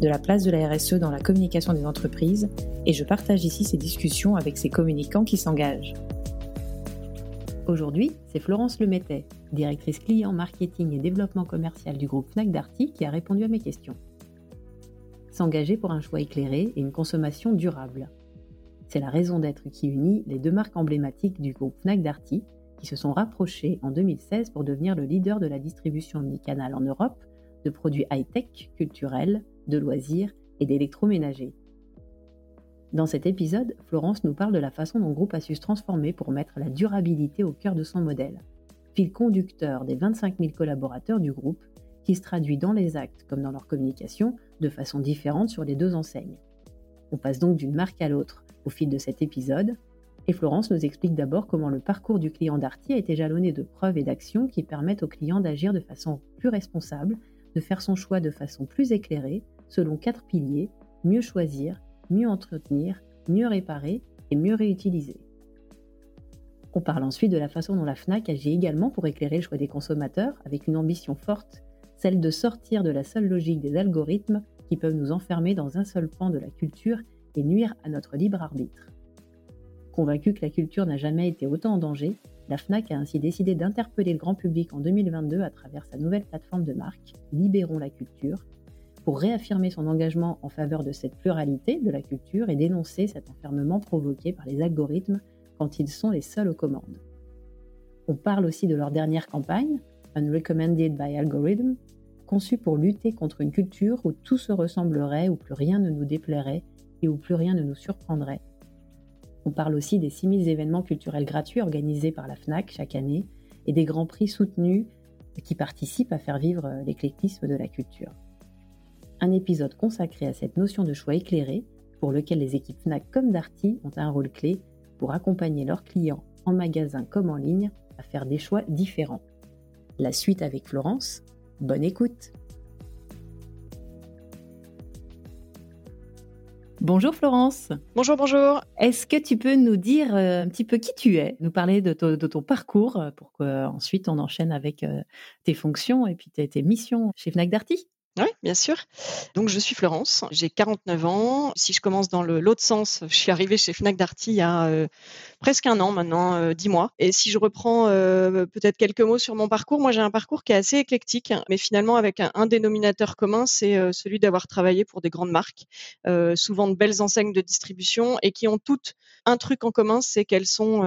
de la place de la RSE dans la communication des entreprises et je partage ici ces discussions avec ces communicants qui s'engagent. Aujourd'hui, c'est Florence Lemettet, directrice client marketing et développement commercial du groupe Fnac Darty, qui a répondu à mes questions. S'engager pour un choix éclairé et une consommation durable. C'est la raison d'être qui unit les deux marques emblématiques du groupe Fnac Darty, qui se sont rapprochées en 2016 pour devenir le leader de la distribution omnicanale en Europe de produits high-tech, culturels, de loisirs et d'électroménager. Dans cet épisode, Florence nous parle de la façon dont le groupe a su se transformer pour mettre la durabilité au cœur de son modèle, fil conducteur des 25 000 collaborateurs du groupe, qui se traduit dans les actes comme dans leur communication de façon différente sur les deux enseignes. On passe donc d'une marque à l'autre au fil de cet épisode, et Florence nous explique d'abord comment le parcours du client Darty a été jalonné de preuves et d'actions qui permettent au client d'agir de façon plus responsable, de faire son choix de façon plus éclairée, selon quatre piliers, mieux choisir, mieux entretenir, mieux réparer et mieux réutiliser. On parle ensuite de la façon dont la FNAC agit également pour éclairer le choix des consommateurs avec une ambition forte, celle de sortir de la seule logique des algorithmes qui peuvent nous enfermer dans un seul pan de la culture et nuire à notre libre arbitre. Convaincue que la culture n'a jamais été autant en danger, la FNAC a ainsi décidé d'interpeller le grand public en 2022 à travers sa nouvelle plateforme de marque, Libérons la culture, pour réaffirmer son engagement en faveur de cette pluralité de la culture et dénoncer cet enfermement provoqué par les algorithmes quand ils sont les seuls aux commandes. On parle aussi de leur dernière campagne, Unrecommended by Algorithm, conçue pour lutter contre une culture où tout se ressemblerait, où plus rien ne nous déplairait et où plus rien ne nous surprendrait. On parle aussi des 6000 événements culturels gratuits organisés par la FNAC chaque année et des grands prix soutenus qui participent à faire vivre l'éclectisme de la culture un épisode consacré à cette notion de choix éclairé, pour lequel les équipes FNAC comme Darty ont un rôle clé pour accompagner leurs clients en magasin comme en ligne à faire des choix différents. La suite avec Florence, bonne écoute Bonjour Florence. Bonjour, bonjour. Est-ce que tu peux nous dire euh, un petit peu qui tu es, nous parler de, ton parcours euh, pour qu'ensuite on enchaîne avec euh, tes fonctions et puis tes, tes missions chez Fnac Darty? Oui, bien sûr. Donc, je suis Florence, j'ai 49 ans. Si je commence dans l'autre sens, je suis arrivée chez Fnac Darty il y a euh, presque un an maintenant, euh, dix mois. Et si je reprends euh, peut-être quelques mots sur mon parcours, moi j'ai un parcours qui est assez éclectique, mais finalement avec un, dénominateur commun, c'est celui d'avoir travaillé pour des grandes marques, souvent de belles enseignes de distribution et qui ont toutes un truc en commun, c'est qu'elles sont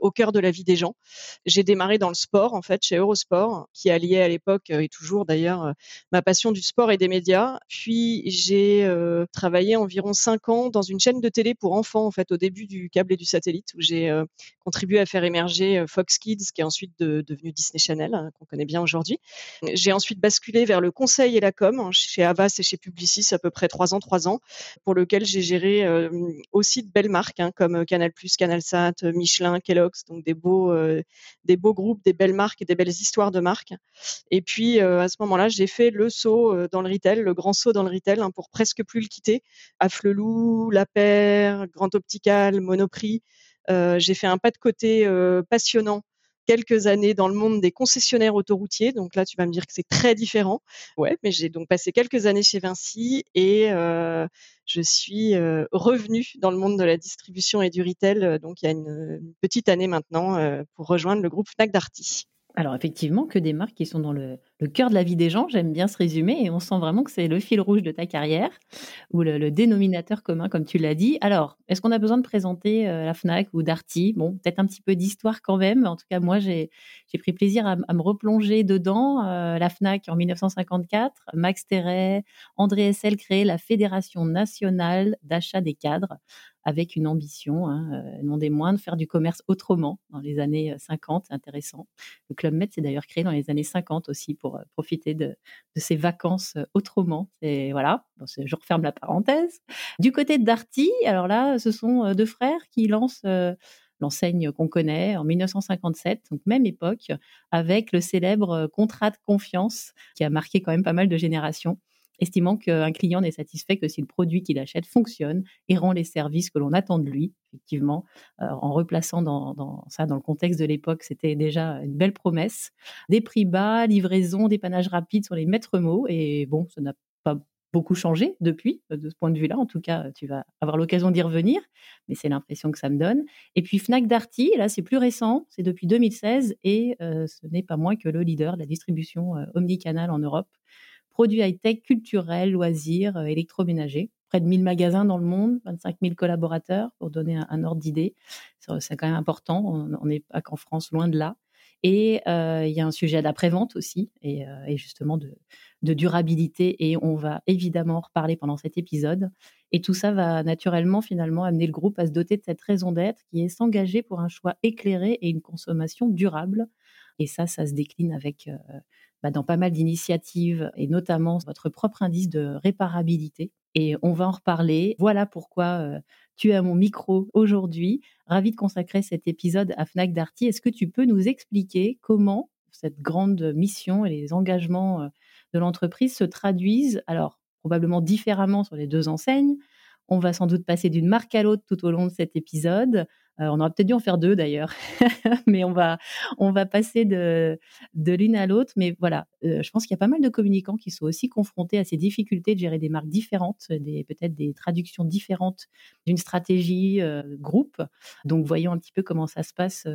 au cœur de la vie des gens. J'ai démarré dans le sport, en fait, chez Eurosport, qui alliait à l'époque et toujours d'ailleurs ma passion du sport et des médias. Puis j'ai euh, travaillé environ cinq ans dans une chaîne de télé pour enfants, en fait, au début du câble et du satellite, où j'ai euh, contribué à faire émerger euh, Fox Kids, qui est ensuite devenu Disney Channel, hein, qu'on connaît bien aujourd'hui. J'ai ensuite basculé vers le conseil et la com hein, chez Avas et chez Publicis, à peu près trois ans, trois ans, pour lequel j'ai géré aussi de belles marques hein, comme Canal+, CanalSat, Michelin, Kellogg's, donc des beaux, des beaux groupes, des belles marques et des belles histoires de marques. Et puis à ce moment-là, j'ai fait le saut euh, dans le retail, le grand saut dans le retail, hein, pour presque plus le quitter. Afflelou, La Paire, Grand Optical, Monoprix. Euh, j'ai fait un pas de côté euh, passionnant quelques années dans le monde des concessionnaires autoroutiers. Donc là, tu vas me dire que c'est très différent. Ouais, mais j'ai donc passé quelques années chez Vinci et je suis revenue dans le monde de la distribution et du retail. donc il y a une, petite année maintenant pour rejoindre le groupe Fnac Darty. Alors effectivement, que des marques qui sont dans le, cœur de la vie des gens, j'aime bien ce résumé et on sent vraiment que c'est le fil rouge de ta carrière ou le, dénominateur commun comme tu l'as dit. Alors, est-ce qu'on a besoin de présenter euh, la FNAC ou Darty? Bon, peut-être un petit peu d'histoire quand même. En tout cas, moi, j'ai pris plaisir à, me replonger dedans. Euh, la FNAC en 1954, Max Terret, André Essel créé la Fédération nationale d'achat des cadres avec une ambition, hein, euh, non des moindres, faire du commerce autrement dans les années 50. C'est intéressant. Le Club Med s'est d'ailleurs créé dans les années 50 aussi pour euh, profiter de, de ses vacances euh, autrement. Et voilà, je referme la parenthèse. Du côté de Darty, alors là, ce sont deux frères qui lancent l'enseigne qu'on connaît en 1957, donc même époque, avec le célèbre contrat de confiance qui a marqué quand même pas mal de générations estimant qu'un client n'est satisfait que si le produit qu'il achète fonctionne et rend les services que l'on attend de lui. Effectivement, euh, en replaçant dans, ça dans le contexte de l'époque, c'était déjà une belle promesse. Des prix bas, livraison, dépannage rapide sont les maîtres mots. Et bon, ça n'a pas beaucoup changé depuis, de ce point de vue-là. En tout cas, tu vas avoir l'occasion d'y revenir, mais c'est l'impression que ça me donne. Et puis Fnac Darty, là, c'est plus récent, c'est depuis 2016 et euh, ce n'est pas moins que le leader de la distribution euh, omnicanal en Europe produits high-tech, culturels, loisirs, euh, électroménagers. Près de 1000 magasins dans le monde, 25 000 collaborateurs, pour donner un, ordre d'idée. C'est quand même important. On n'est pas qu'en France, loin de là. Et euh, il y a un sujet d'après-vente aussi, et, euh, et justement de, de, durabilité. Et on va évidemment en reparler pendant cet épisode. Et tout ça va naturellement, finalement, amener le groupe à se doter de cette raison d'être qui est s'engager pour un choix éclairé et une consommation durable. Et ça, ça se décline avec bah, dans pas mal d'initiatives et notamment votre propre indice de réparabilité. Et on va en reparler. Voilà pourquoi euh, tu es à mon micro aujourd'hui. Ravi de consacrer cet épisode à Fnac Darty. Est-ce que tu peux nous expliquer comment cette grande mission et les engagements euh, de l'entreprise se traduisent, alors probablement différemment sur les deux enseignes? On va sans doute passer d'une marque à l'autre tout au long de cet épisode. Euh, on aurait peut-être dû en faire deux d'ailleurs, mais on va, on va passer de, de l'une à l'autre. Mais voilà, euh, je pense qu'il y a pas mal de communicants qui sont aussi confrontés à ces difficultés de gérer des marques différentes, des, peut-être des traductions différentes d'une stratégie euh, groupe. Donc voyons un petit peu comment ça se passe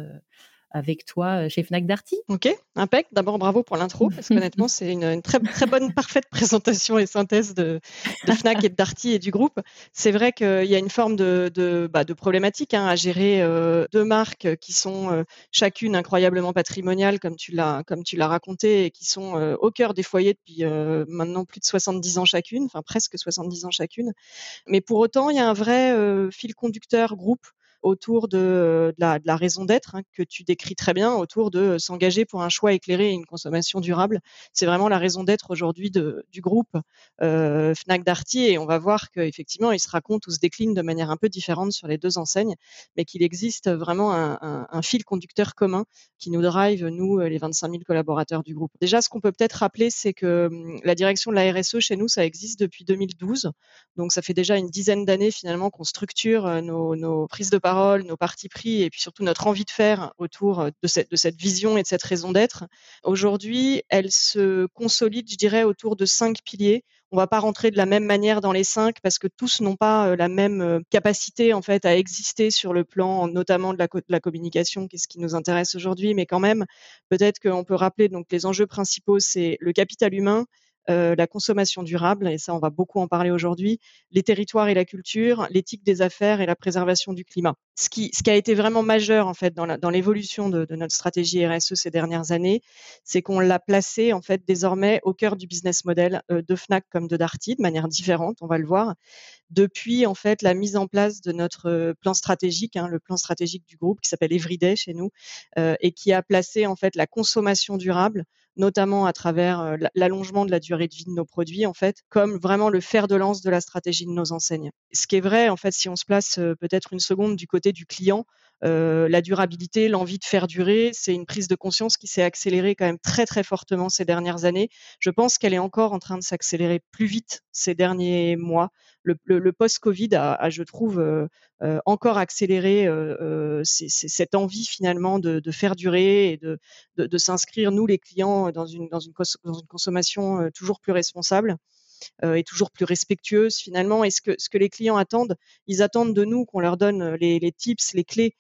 avec toi euh, chez Fnac Darty. Ok, impec. D'abord, bravo pour l'intro, parce qu'honnêtement, c'est une, très, très bonne, parfaite présentation et synthèse de, Fnac et de Darty et du groupe. C'est vrai qu'il y a une forme de, de, bah, de problématique hein, à gérer euh, deux marques qui sont euh, chacune incroyablement patrimoniales, comme tu l'as comme tu l'as raconté, et qui sont au cœur des foyers depuis maintenant plus de 70 ans chacune, enfin presque 70 ans chacune. Mais pour autant, il y a un vrai fil conducteur groupe autour de, la, raison d'être hein, que tu décris très bien, autour de s'engager pour un choix éclairé et une consommation durable. C'est vraiment la raison d'être aujourd'hui du groupe euh, Fnac Darty et on va voir qu'effectivement il se raconte ou se décline de manière un peu différente sur les deux enseignes, mais qu'il existe vraiment un, fil conducteur commun qui nous drive, nous, les 25 000 collaborateurs du groupe. Déjà, ce qu'on peut peut-être rappeler, c'est que hum, la direction de la RSE chez nous, ça existe depuis 2012. Donc ça fait déjà une dizaine d'années finalement qu'on structure euh, nos, nos prises de parole, nos partis pris et puis surtout notre envie de faire autour de cette, de cette vision et de cette raison d'être. Aujourd'hui, elle se consolide, je dirais, autour de cinq piliers. On va pas rentrer de la même manière dans les cinq parce que tous n'ont pas la même capacité en fait à exister sur le plan notamment de la, de la communication, qui est ce qui nous intéresse aujourd'hui, mais quand même peut-être qu'on peut rappeler donc les enjeux principaux, c'est le capital humain, euh, la consommation durable, et ça on va beaucoup en parler aujourd'hui, les territoires et la culture, l'éthique des affaires et la préservation du climat. Ce qui, ce qui a été vraiment majeur en fait dans l'évolution de, notre stratégie RSE ces dernières années, c'est qu'on l'a placé en fait désormais au cœur du business model euh, de Fnac comme de Darty de manière différente, on va le voir, depuis en fait la mise en place de notre euh, plan stratégique, hein, le plan stratégique du groupe qui s'appelle Everyday chez nous et qui a placé en fait la consommation durable notamment à travers euh, l'allongement de la durée de vie de nos produits, en fait, comme vraiment le fer de lance de la stratégie de nos enseignes. Ce qui est vrai, en fait, si on se place euh, peut-être une seconde du côté du client, la durabilité, l'envie de faire durer, c'est une prise de conscience qui s'est accélérée quand même très très fortement ces dernières années. Je pense qu'elle est encore en train de s'accélérer plus vite ces derniers mois. Le, post-Covid a, je trouve, encore accéléré cette envie finalement de, faire durer et de, s'inscrire, nous les clients, dans une, consommation toujours plus responsable. et toujours plus respectueuse finalement. Et ce que, ce que les clients attendent, ils attendent de nous qu'on leur donne les tips, les clés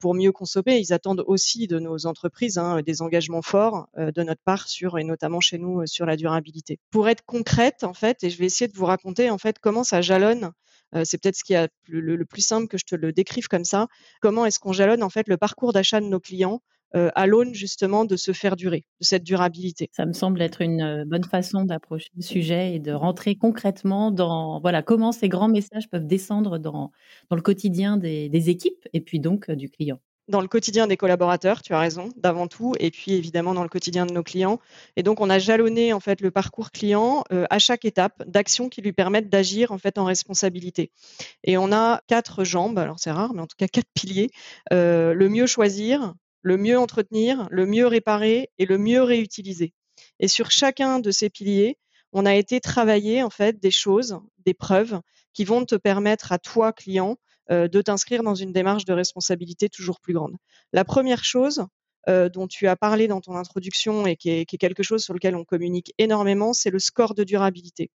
pour mieux consommer. Ils attendent aussi de nos entreprises hein, des engagements forts de notre part sur et notamment chez nous sur la durabilité. Pour être concrète en fait, et je vais essayer de vous raconter en fait comment ça jalonne c'est peut-être ce qui le, plus simple que je te le décrive comme ça. Comment est-ce qu'on jalonne en fait le parcours d'achat de nos clients euh, à l'aune justement de se faire durer, de cette durabilité. Ça me semble être une euh, bonne façon d'approcher le sujet et de rentrer concrètement dans voilà comment ces grands messages peuvent descendre dans, dans le quotidien des, des équipes et puis donc euh, du client dans le quotidien des collaborateurs, tu as raison, d'avant tout, et puis évidemment dans le quotidien de nos clients. Et donc on a jalonné en fait le parcours client à chaque étape d'actions qui lui permettent d'agir en fait en responsabilité. Et on a quatre jambes, alors c'est rare, mais en tout cas quatre piliers. le mieux choisir, le mieux entretenir, le mieux réparer et le mieux réutiliser. Et sur chacun de ces piliers, on a été travailler en fait des choses, des preuves qui vont te permettre à toi, client, euh, de t'inscrire dans une démarche de responsabilité toujours plus grande. La première chose euh, dont tu as parlé dans ton introduction et qui est, qui est quelque chose sur lequel on communique énormément, c'est le score de durabilité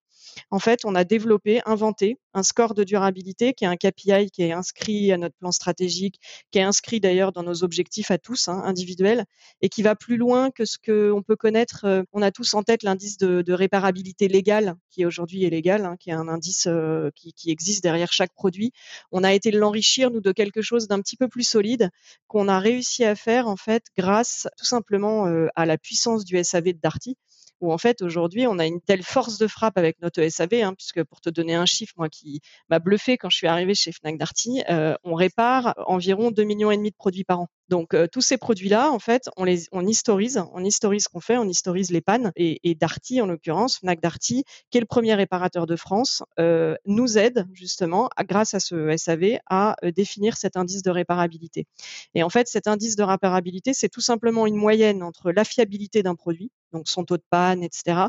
en fait, on a développé, inventé un score de durabilité qui est un KPI qui est inscrit à notre plan stratégique, qui est inscrit d'ailleurs dans nos objectifs à tous, hein, individuels, et qui va plus loin que ce qu'on peut connaître. Euh, on a tous en tête l'indice de, réparabilité légale, qui aujourd'hui est légal, hein, qui est un indice euh, qui, existe derrière chaque produit. On a été l'enrichir, nous, de quelque chose d'un petit peu plus solide qu'on a réussi à faire, en fait, grâce tout simplement euh, à la puissance du SAV de Darty où en fait aujourd'hui on a une telle force de frappe avec notre SAV, hein, puisque pour te donner un chiffre, moi qui m'a bluffé quand je suis arrivée chez Fnac Darty, euh, on répare environ 2 millions et demi de produits par an. Donc euh, tous ces produits-là, en fait, on les on historise, on historise ce qu'on fait, on historise les pannes. Et, et Darty, en l'occurrence, Fnac Darty, qui est le premier réparateur de France, euh, nous aide justement, grâce à ce SAV, à euh, définir cet indice de réparabilité. Et en fait, cet indice de réparabilité, c'est tout simplement une moyenne entre la fiabilité d'un produit, donc son taux de panne, etc.,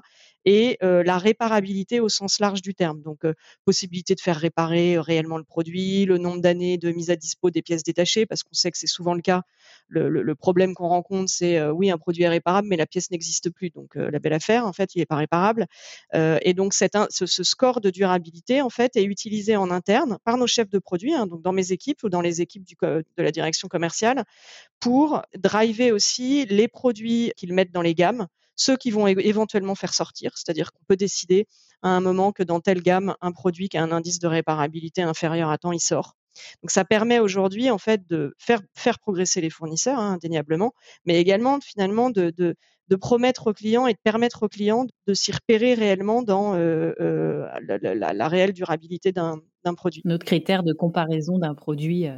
et la réparabilité au sens large du terme. Donc, possibilité de faire réparer réellement le produit, le nombre d'années de mise à dispo des pièces détachées, parce qu'on sait que c'est souvent le cas. Le, problème qu'on rencontre, c'est oui, un produit est réparable, mais la pièce n'existe plus. Donc, la belle affaire, en fait, il n'est pas réparable. et donc, ce, score de durabilité, en fait, est utilisé en interne par nos chefs de produits, hein, donc dans mes équipes ou dans les équipes de la direction commerciale, pour driver aussi les produits qu'ils mettent dans les gammes ceux qui vont éventuellement faire sortir, c'est-à-dire qu'on peut décider à un moment que dans telle gamme, un produit qui a un indice de réparabilité inférieur à temps, il sort. Donc ça permet aujourd'hui en fait de faire, progresser les fournisseurs hein, indéniablement, mais également finalement de, promettre aux clients et de permettre aux clients de s'y repérer réellement dans euh, euh, la, la, réelle durabilité d'un produit. Notre critère de comparaison d'un produit. Euh,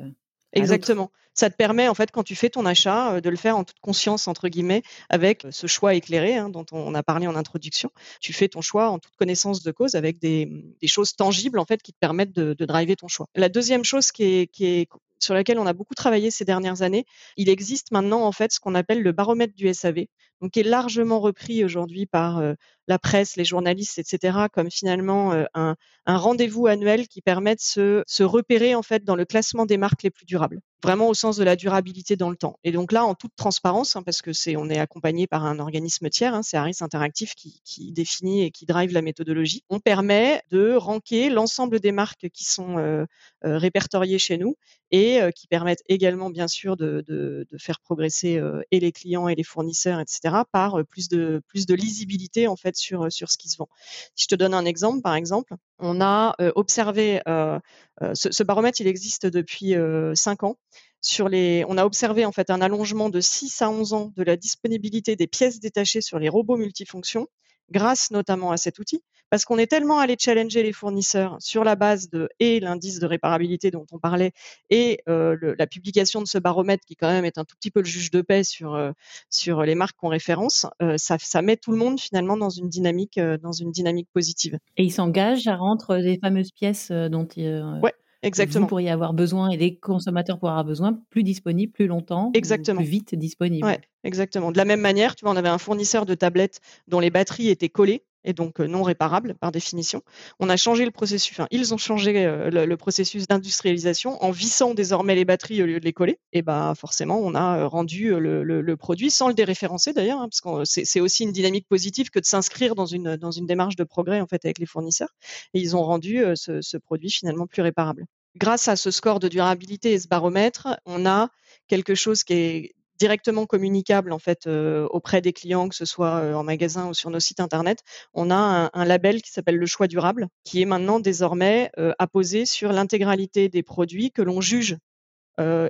Exactement. Ça te permet, en fait, quand tu fais ton achat, euh, de le faire en toute conscience, entre guillemets, avec ce choix éclairé hein, dont on a parlé en introduction. Tu fais ton choix en toute connaissance de cause avec des, choses tangibles, en fait, qui te permettent de, driver ton choix. La deuxième chose qui est sur laquelle on a beaucoup travaillé ces dernières années. Il existe maintenant en fait ce qu'on appelle le baromètre du SAV, donc qui est largement repris aujourd'hui par la presse, les journalistes, etc., comme finalement un, rendez-vous annuel qui permet de se, repérer en fait dans le classement des marques les plus durables vraiment au sens de la durabilité dans le temps. Et donc là, en toute transparence, hein, parce que c'est, on est accompagné par un organisme tiers, hein, c'est Harris Interactive qui, définit et qui drive la méthodologie. On permet de ranker l'ensemble des marques qui sont répertoriées chez nous et qui permettent également, bien sûr, de, faire progresser et les clients et les fournisseurs, etc., par plus de lisibilité en fait sur ce qui se vend. Si je te donne un exemple, par exemple, on a observé ce, ce, baromètre, il existe depuis cinq ans. Sur les, on a observé en fait un allongement de 6 à 11 ans de la disponibilité des pièces détachées sur les robots multifonctions, grâce notamment à cet outil parce qu'on est tellement allé challenger les fournisseurs sur la base de et l'indice de réparabilité dont on parlait et euh, le, la publication de ce baromètre qui quand même est un tout petit peu le juge de paix sur euh, sur les marques qu'on référence, euh, ça, ça, met tout le monde finalement dans une dynamique dans une dynamique positive. Et ils s'engagent à rendre les fameuses pièces dont ouais. Exactement. Vous pourriez avoir besoin et les consommateurs pourraient avoir besoin plus disponibles plus longtemps, exactement. plus vite disponibles. Ouais, exactement. De la même manière, tu vois, on avait un fournisseur de tablettes dont les batteries étaient collées et donc euh, non réparable par définition. On a changé le processus, enfin, ils ont changé euh, le, processus d'industrialisation en vissant désormais les batteries au lieu de les coller. Et ben forcément, on a euh, rendu le, produit sans le déréférencer d'ailleurs, hein, parce que c'est aussi une dynamique positive que de s'inscrire dans une dans une démarche de progrès en fait avec les fournisseurs. Et ils ont rendu ce produit finalement plus réparable grâce à ce score de durabilité et ce baromètre, on a quelque chose qui est directement communicable en fait auprès des clients, que ce soit en magasin ou sur nos sites internet, on a un, label qui s'appelle le choix durable, qui est maintenant désormais apposé sur l'intégralité des produits que l'on juge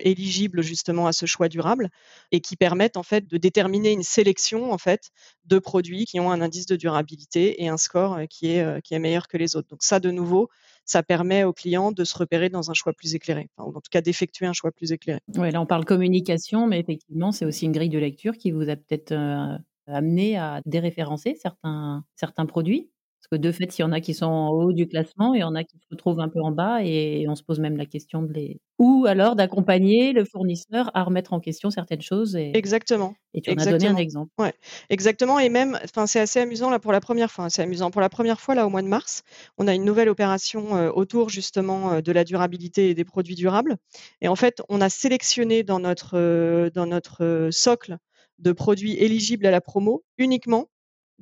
éligibles justement à ce choix durable et qui permettent en fait de déterminer une sélection en fait de produits qui ont un indice de durabilité et un score qui est qui est meilleur que les autres. Donc ça de nouveau, ça permet aux clients de se repérer dans un choix plus éclairé, en tout cas d'effectuer un choix plus éclairé. Oui, là on parle communication, mais effectivement c'est aussi une grille de lecture qui vous a peut-être euh, amené à déréférencer certains, certains produits que de fait, il y en a qui sont en haut du classement, et il y en a qui se retrouvent un peu en bas, et on se pose même la question de les ou alors d'accompagner le fournisseur à remettre en question certaines choses et Exactement. Et tu en as donné un exemple. Ouais, exactement et même enfin, c'est assez amusant là pour la première fois, c'est amusant. Pour la première fois là au mois de mars, on a une nouvelle opération, euh, autour justement, euh, de la durabilité et des produits durables et en fait, on a sélectionné dans notre, euh, dans notre, socle de produits éligibles à la promo, uniquement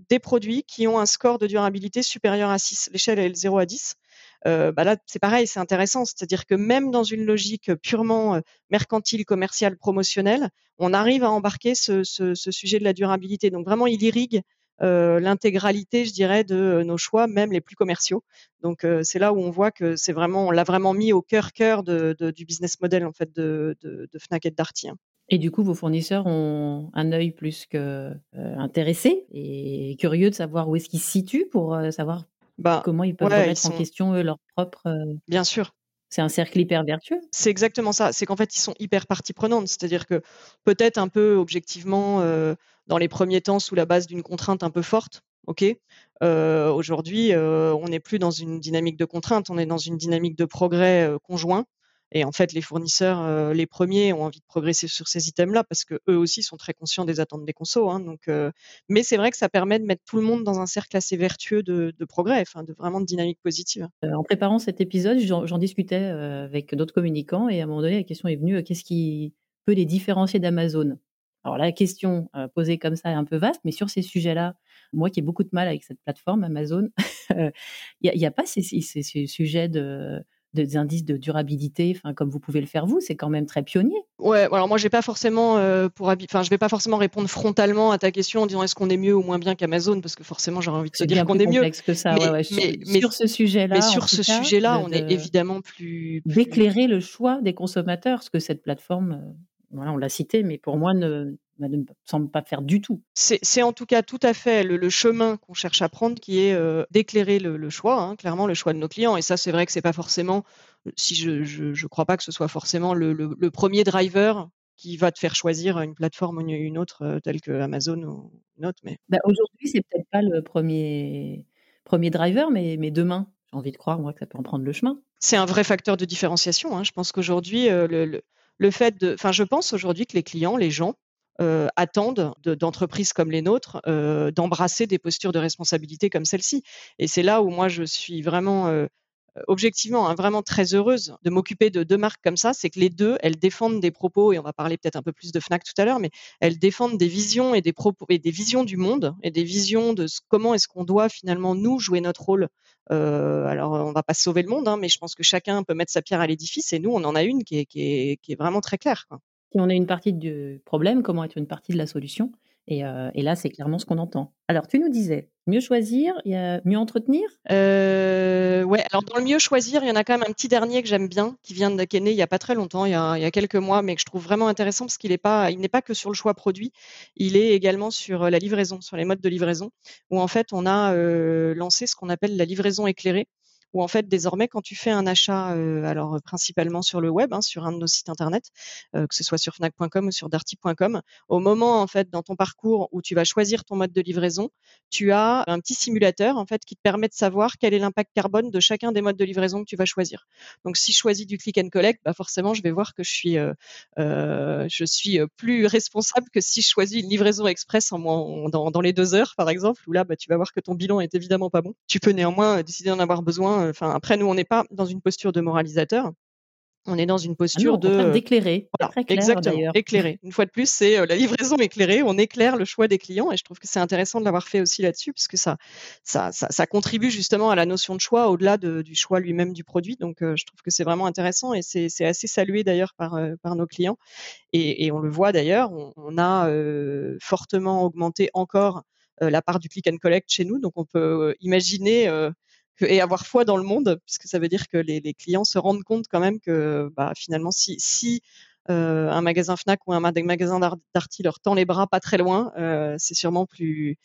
des produits qui ont un score de durabilité supérieur à 6. L'échelle est de 0 à 10. Euh, bah là, c'est pareil, c'est intéressant. C'est-à-dire que même dans une logique purement euh, mercantile, commerciale, promotionnelle, on arrive à embarquer ce, sujet de la durabilité. Donc vraiment, il irrigue euh, l'intégralité, je dirais, de nos choix, même les plus commerciaux. Donc c'est là où on voit que c'est vraiment, on l'a vraiment mis au cœur cœur du business model en fait de, Fnac et de Darty. Hein. Et du coup, vos fournisseurs ont un œil plus que euh, intéressé et curieux de savoir où est-ce qu'ils se situent pour euh, savoir bah, comment ils peuvent remettre en question eux, leur propre. Euh, Bien sûr. C'est un cercle hyper vertueux. C'est exactement ça. C'est qu'en fait, ils sont hyper partie prenante. C'est-à-dire que peut-être un peu objectivement, dans les premiers temps, sous la base d'une contrainte un peu forte, ok? Aujourd'hui, on n'est plus dans une dynamique de contrainte, on est dans une dynamique de progrès conjoint. Et en fait, les fournisseurs, euh, les premiers, ont envie de progresser sur ces items-là parce que eux aussi sont très conscients des attentes des consos. Hein, donc, euh, mais c'est vrai que ça permet de mettre tout le monde dans un cercle assez vertueux de, progrès, enfin, de vraiment de dynamique positive. Euh, en préparant cet épisode, j'en discutais avec d'autres communicants et à un moment donné, la question est venue qu'est-ce qui peut les différencier d'Amazon? Alors la question posée comme ça est un peu vaste, mais sur ces sujets-là, moi qui ai beaucoup de mal avec cette plateforme Amazon, il n'y a, pas ces sujets de des indices de durabilité, enfin comme vous pouvez le faire vous, c'est quand même très pionnier. Ouais, alors moi j'ai pas forcément euh, pour enfin je vais pas forcément répondre frontalement à ta question en disant est-ce qu'on est mieux ou moins bien qu'Amazon parce que forcément j'aurais envie de te dire qu'on est mieux. que ça, mais, ouais, mais, sur, ce sujet-là. Mais sur ce sujet-là, on est évidemment plus, d'éclairer le choix des consommateurs, ce que cette plateforme, euh, voilà, on l'a cité, mais pour moi ne ne semble pas faire du tout. C'est en tout cas tout à fait le, chemin qu'on cherche à prendre qui est euh, d'éclairer le, choix, hein, clairement le choix de nos clients. Et ça, c'est vrai que c'est pas forcément, si je ne crois pas que ce soit forcément le, premier driver qui va te faire choisir une plateforme ou une autre euh, telle que Amazon ou une autre. Mais... Bah, Aujourd'hui, c'est peut-être pas le premier, premier driver, mais, mais demain, j'ai envie de croire moi que ça peut en prendre le chemin. C'est un vrai facteur de différenciation. Hein. Je pense qu'aujourd'hui, euh, le, le, fait de, enfin, je pense aujourd'hui que les clients, les gens euh, attendent d'entreprises comme les nôtres euh, d'embrasser des postures de responsabilité comme celle-ci. Et c'est là où moi je suis vraiment euh, objectivement hein, vraiment très heureuse de m'occuper de deux marques comme ça, c'est que les deux, elles défendent des propos, et on va parler peut-être un peu plus de Fnac tout à l'heure, mais elles défendent des visions et des propos et des visions du monde et des visions de comment est-ce qu'on doit finalement nous jouer notre rôle. alors on va pas sauver le monde, hein, mais je pense que chacun peut mettre sa pierre à l'édifice et nous on en a une qui est, vraiment très claire. Si on est une partie du problème, comment être une partie de la solution? Et, euh, là, c'est clairement ce qu'on entend. Alors, tu nous disais, mieux choisir, mieux entretenir? Euh, Ouais, alors dans le mieux choisir, il y en a quand même un petit dernier que j'aime bien, qui vient de il n'y a pas très longtemps, il y a, quelques mois, mais que je trouve vraiment intéressant parce qu'il n'est pas, pas que sur le choix produit, il est également sur euh, la livraison, sur les modes de livraison, où en fait, on a lancé ce qu'on appelle la livraison éclairée où en fait désormais quand tu fais un achat, euh, alors euh, principalement sur le web, hein, sur un de nos sites internet, euh, que ce soit sur fnac.com ou sur darty.com, au moment en fait dans ton parcours où tu vas choisir ton mode de livraison, tu as un petit simulateur en fait qui te permet de savoir quel est l'impact carbone de chacun des modes de livraison que tu vas choisir. Donc si je choisis du click and collect, bah forcément je vais voir que je suis je suis plus responsable que si je choisis une livraison express en, dans, les deux heures par exemple, où là bah, tu vas voir que ton bilan est évidemment pas bon. Tu peux néanmoins décider d'en avoir besoin Enfin, après, nous, on n'est pas dans une posture de moralisateur. on est dans une Ah non, posture de d'éclairer. voilà, Très clair exactement, éclairer. Une fois de plus, c'est la livraison éclairée. On éclaire le choix des clients et je trouve que c'est intéressant de l'avoir fait aussi là-dessus parce que ça, ça, ça, ça, contribue justement à la notion de choix au-delà de, du choix lui-même du produit. Donc, euh, je trouve que c'est vraiment intéressant et c'est assez salué d'ailleurs par, euh, par nos clients. Et, et, on le voit d'ailleurs, on, on, a euh, fortement augmenté encore la part du click and collect chez nous. Donc, on peut imaginer et avoir foi dans le monde, puisque ça veut dire que les, clients se rendent compte quand même que bah, finalement, si, si euh, un magasin Fnac ou un magasin Darty leur tend les bras pas très loin, euh, c'est sûrement plus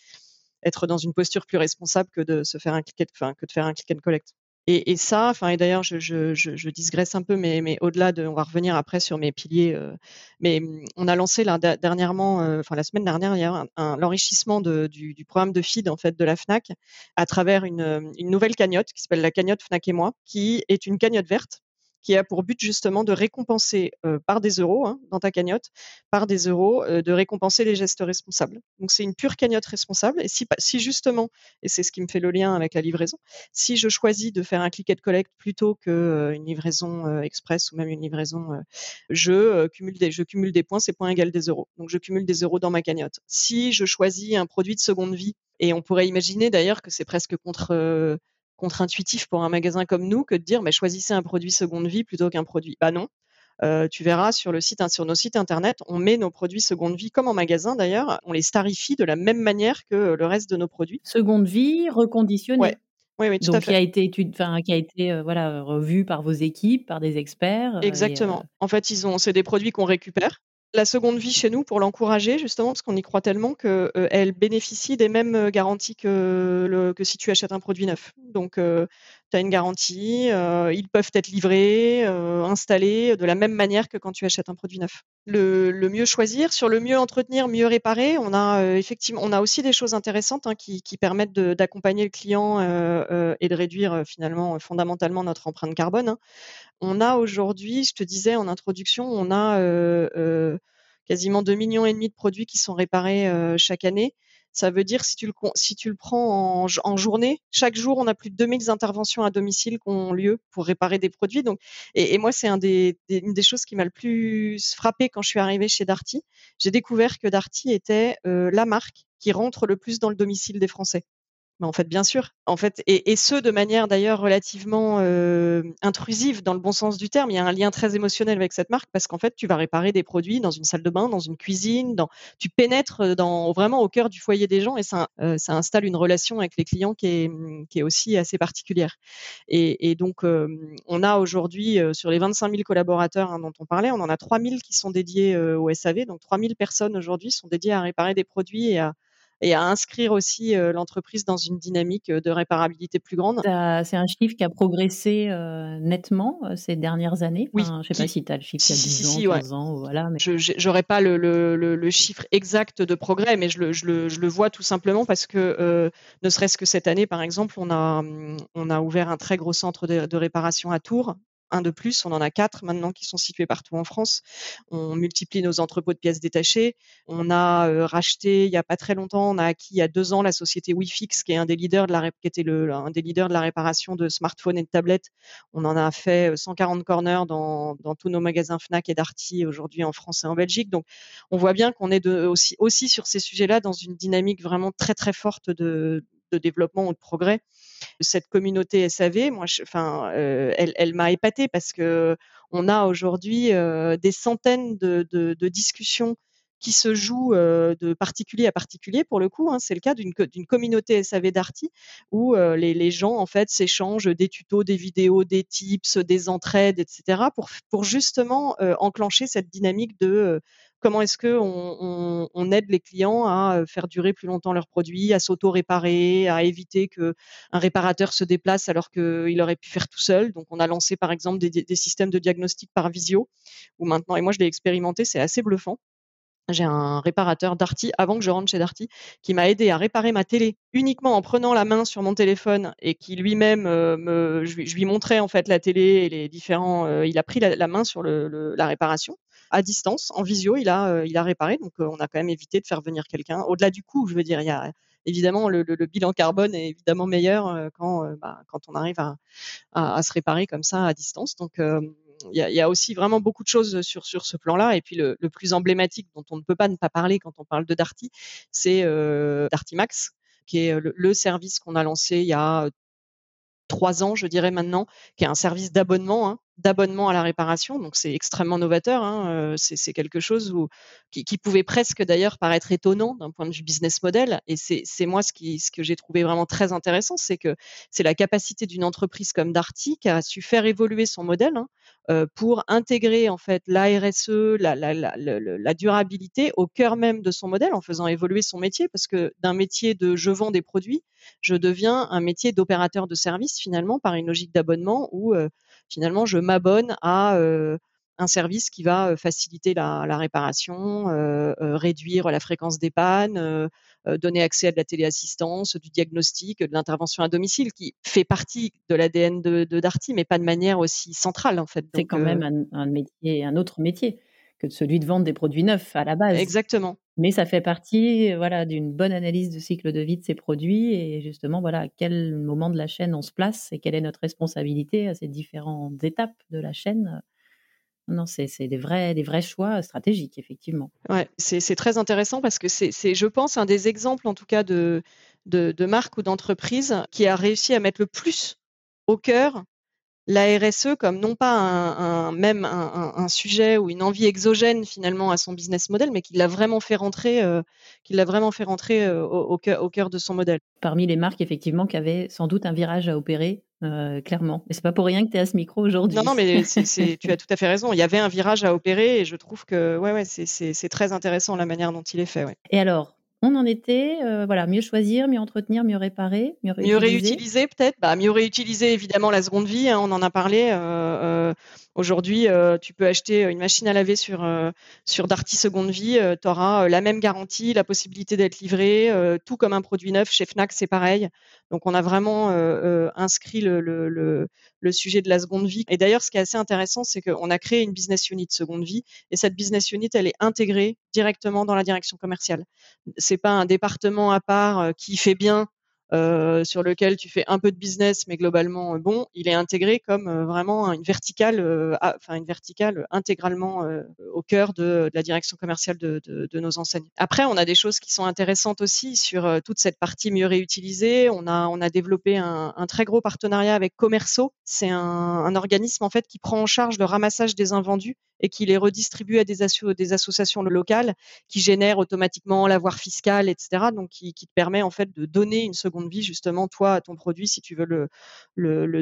être dans une posture plus responsable que de se faire un click, que de faire un click and collect. Et, ça, enfin, et d'ailleurs, je, je, je, je, un peu, mais, au-delà de, on va revenir après sur mes piliers. Euh, mais on a lancé là dernièrement, euh, enfin la semaine dernière, a l'enrichissement du, programme de feed en fait de la Fnac à travers une, une nouvelle cagnotte qui s'appelle la cagnotte Fnac et moi, qui est une cagnotte verte qui a pour but justement de récompenser par des euros hein, dans ta cagnotte, par des euros, de récompenser les gestes responsables. Donc c'est une pure cagnotte responsable. Et si, si justement, et c'est ce qui me fait le lien avec la livraison, si je choisis de faire un click and collect plutôt qu'une livraison express ou même une livraison, je cumule des, je cumule des points, ces points égale des euros. Donc je cumule des euros dans ma cagnotte. Si je choisis un produit de seconde vie, et on pourrait imaginer d'ailleurs que c'est presque contre contre-intuitif pour un magasin comme nous que de dire mais choisissez un produit seconde vie plutôt qu'un produit. Bah non. Euh, tu verras sur le site, sur nos sites internet, on met nos produits seconde vie comme en magasin d'ailleurs, on les starifie de la même manière que le reste de nos produits. Seconde vie reconditionnée. Ouais. Oui, oui, tout Donc, à fait. qui a été, étude, qui a été euh, voilà, revu par vos équipes, par des experts. Exactement. Et, euh... En fait, ils ont, c'est des produits qu'on récupère la seconde vie chez nous pour l'encourager justement parce qu'on y croit tellement qu'elle euh, bénéficie des mêmes garanties que, le, que si tu achètes un produit neuf. Donc euh, tu as une garantie, euh, ils peuvent être livrés, euh, installés de la même manière que quand tu achètes un produit neuf. Le, le mieux choisir, sur le mieux entretenir, mieux réparer, on a euh, effectivement, on a aussi des choses intéressantes hein, qui, permettent d'accompagner le client et de réduire finalement fondamentalement notre empreinte carbone. Hein. On a aujourd'hui, je te disais en introduction, on a quasiment 2 millions et demi de produits qui sont réparés chaque année. Ça veut dire, si tu le, si tu le prends en, journée, chaque jour, on a plus de 2000 interventions à domicile qui ont lieu pour réparer des produits. Donc, et, moi, c'est une des choses qui m'a le plus frappé quand je suis arrivée chez Darty. J'ai découvert que Darty était euh, la marque qui rentre le plus dans le domicile des Français. En fait, bien sûr. En fait, et, ce de manière d'ailleurs relativement euh, intrusive dans le bon sens du terme. Il y a un lien très émotionnel avec cette marque parce qu'en fait, tu vas réparer des produits dans une salle de bain, dans une cuisine, dans, tu pénètres dans, vraiment au cœur du foyer des gens et ça, euh, installe une relation avec les clients qui est, est aussi assez particulière. Et, donc, euh, on a aujourd'hui sur les 25 000 collaborateurs hein, dont on parlait, on en a 3 000 qui sont dédiés au SAV. Donc, 3 000 personnes aujourd'hui sont dédiées à réparer des produits et à et à inscrire aussi l'entreprise dans une dynamique de réparabilité plus grande. C'est un chiffre qui a progressé nettement ces dernières années. Oui. Enfin, je ne sais pas si tu as le chiffre il y a 10 si, ans, si, 15 ouais. ans, voilà. Mais... Je n'aurais pas le, le, le, le, chiffre exact de progrès, mais je le, je je vois tout simplement parce que, euh, ne serait-ce que cette année, par exemple, on a, on a ouvert un très gros centre de, de réparation à Tours, un de plus. On en a quatre maintenant qui sont situés partout en France. On multiplie nos entrepôts de pièces détachées. On a euh, racheté il y a pas très longtemps, on a acquis il y a deux ans la société WeFix, qui est un des leaders de la qui était le, un des leaders de la réparation de smartphones et de tablettes. On en a fait 140 corners dans, dans tous nos magasins Fnac et Darty aujourd'hui en France et en Belgique. Donc, on voit bien qu'on est aussi, aussi sur ces sujets-là dans une dynamique vraiment très très forte de, de développement ou de progrès. Cette communauté SAV, moi, enfin, euh, elle, m'a épatée parce que on a aujourd'hui euh, des centaines de, discussions qui se jouent euh, de particulier à particulier pour le coup. Hein, c'est le cas d'une communauté SAV Darty où les, gens en fait s'échangent des tutos, des vidéos, des tips, des entraides, etc. pour, justement enclencher cette dynamique de comment est-ce que on, aide les clients à faire durer plus longtemps leurs produits, à s'auto-réparer, à éviter que un réparateur se déplace alors qu'il aurait pu faire tout seul? Donc, on a lancé par exemple des, systèmes de diagnostic par visio, où maintenant, et moi je l'ai expérimenté, c'est assez bluffant. J'ai un réparateur Darty avant que je rentre chez Darty qui m'a aidé à réparer ma télé uniquement en prenant la main sur mon téléphone et qui lui-même euh, me, je, lui montrais en fait la télé et les différents. Euh, il a pris la, main sur la réparation à distance, en visio, il a, euh, il a réparé. Donc, on a quand même évité de faire venir quelqu'un. Au-delà du coût, je veux dire, il y a évidemment le, le, le bilan carbone est évidemment meilleur quand, bah, quand on arrive à, à, se réparer comme ça à distance. Donc, il y a, aussi vraiment beaucoup de choses sur sur ce plan-là. Et puis le, plus emblématique dont on ne peut pas ne pas parler quand on parle de Darty, c'est Darty Max, qui est le service qu'on a lancé il y a trois ans, je dirais maintenant, qui est un service d'abonnement, hein, d'abonnement à la réparation. Donc c'est extrêmement novateur. Hein, euh, c'est quelque chose qui, pouvait presque d'ailleurs paraître étonnant d'un point de vue business model. Et c'est moi ce, que j'ai trouvé vraiment très intéressant, c'est que c'est la capacité d'une entreprise comme Darty qui a su faire évoluer son modèle hein, euh, pour intégrer en fait la RSE, la, durabilité au cœur même de son modèle en faisant évoluer son métier parce que d'un métier de je vends des produits, je deviens un métier d'opérateur de service finalement par une logique d'abonnement où euh, finalement je m'abonne à euh, un service qui va faciliter la, la réparation, réduire la fréquence des pannes, donner accès à de la téléassistance, du diagnostic, de l'intervention à domicile, qui fait partie de l'ADN de, de, Darty, mais pas de manière aussi centrale en fait. C'est quand même un, un, métier, un autre métier que celui de vendre des produits neufs à la base. Exactement. Mais ça fait partie voilà, d'une bonne analyse de cycle de vie de ces produits et justement voilà, à quel moment de la chaîne on se place et quelle est notre responsabilité à ces différentes étapes de la chaîne non, c'est des vrais, des vrais choix stratégiques, effectivement. Ouais, c'est très intéressant parce que c'est, je pense, un des exemples, en tout cas, de, de, de marque ou d'entreprise qui a réussi à mettre le plus au cœur la RSE comme non pas un, même un, sujet ou une envie exogène finalement à son business model, mais qui l'a vraiment fait rentrer, euh, l'a vraiment fait rentrer euh, au, cœur, au, cœur, de son modèle. Parmi les marques effectivement qui avaient sans doute un virage à opérer. Euh, clairement. Et c'est pas pour rien que tu es à ce micro aujourd'hui. Non, non, mais tu as tout à fait raison. Il y avait un virage à opérer et je trouve que ouais, ouais, c'est très intéressant la manière dont il est fait. Ouais. Et alors, on en était, euh, voilà, mieux choisir, mieux entretenir, mieux réparer, mieux réutiliser. Mieux réutiliser peut-être, bah, mieux réutiliser évidemment la seconde vie, hein, on en a parlé. Euh, euh, Aujourd'hui, euh, tu peux acheter une machine à laver sur, sur Darty Seconde Vie. Tu auras la même garantie, la possibilité d'être livré, tout comme un produit neuf. Chez Fnac, c'est pareil. Donc, on a vraiment inscrit le, le, le, le, sujet de la seconde vie. Et d'ailleurs, ce qui est assez intéressant, c'est qu'on a créé une business unit Seconde Vie. Et cette business unit, elle est intégrée directement dans la direction commerciale. C'est pas un département à part qui fait bien euh, sur lequel tu fais un peu de business, mais globalement euh, bon, il est intégré comme euh, vraiment une verticale, enfin une verticale intégralement au cœur de, la direction commerciale de, nos enseignes. Après, on a des choses qui sont intéressantes aussi sur toute cette partie mieux réutilisée. On a on a développé un, très gros partenariat avec Commerceau. C'est un, organisme en fait qui prend en charge le ramassage des invendus et qui les redistribue à des, des associations locales qui génèrent automatiquement l'avoir fiscal, etc. Donc qui, qui te permet en fait de donner une seconde vie justement toi ton produit si tu veux le,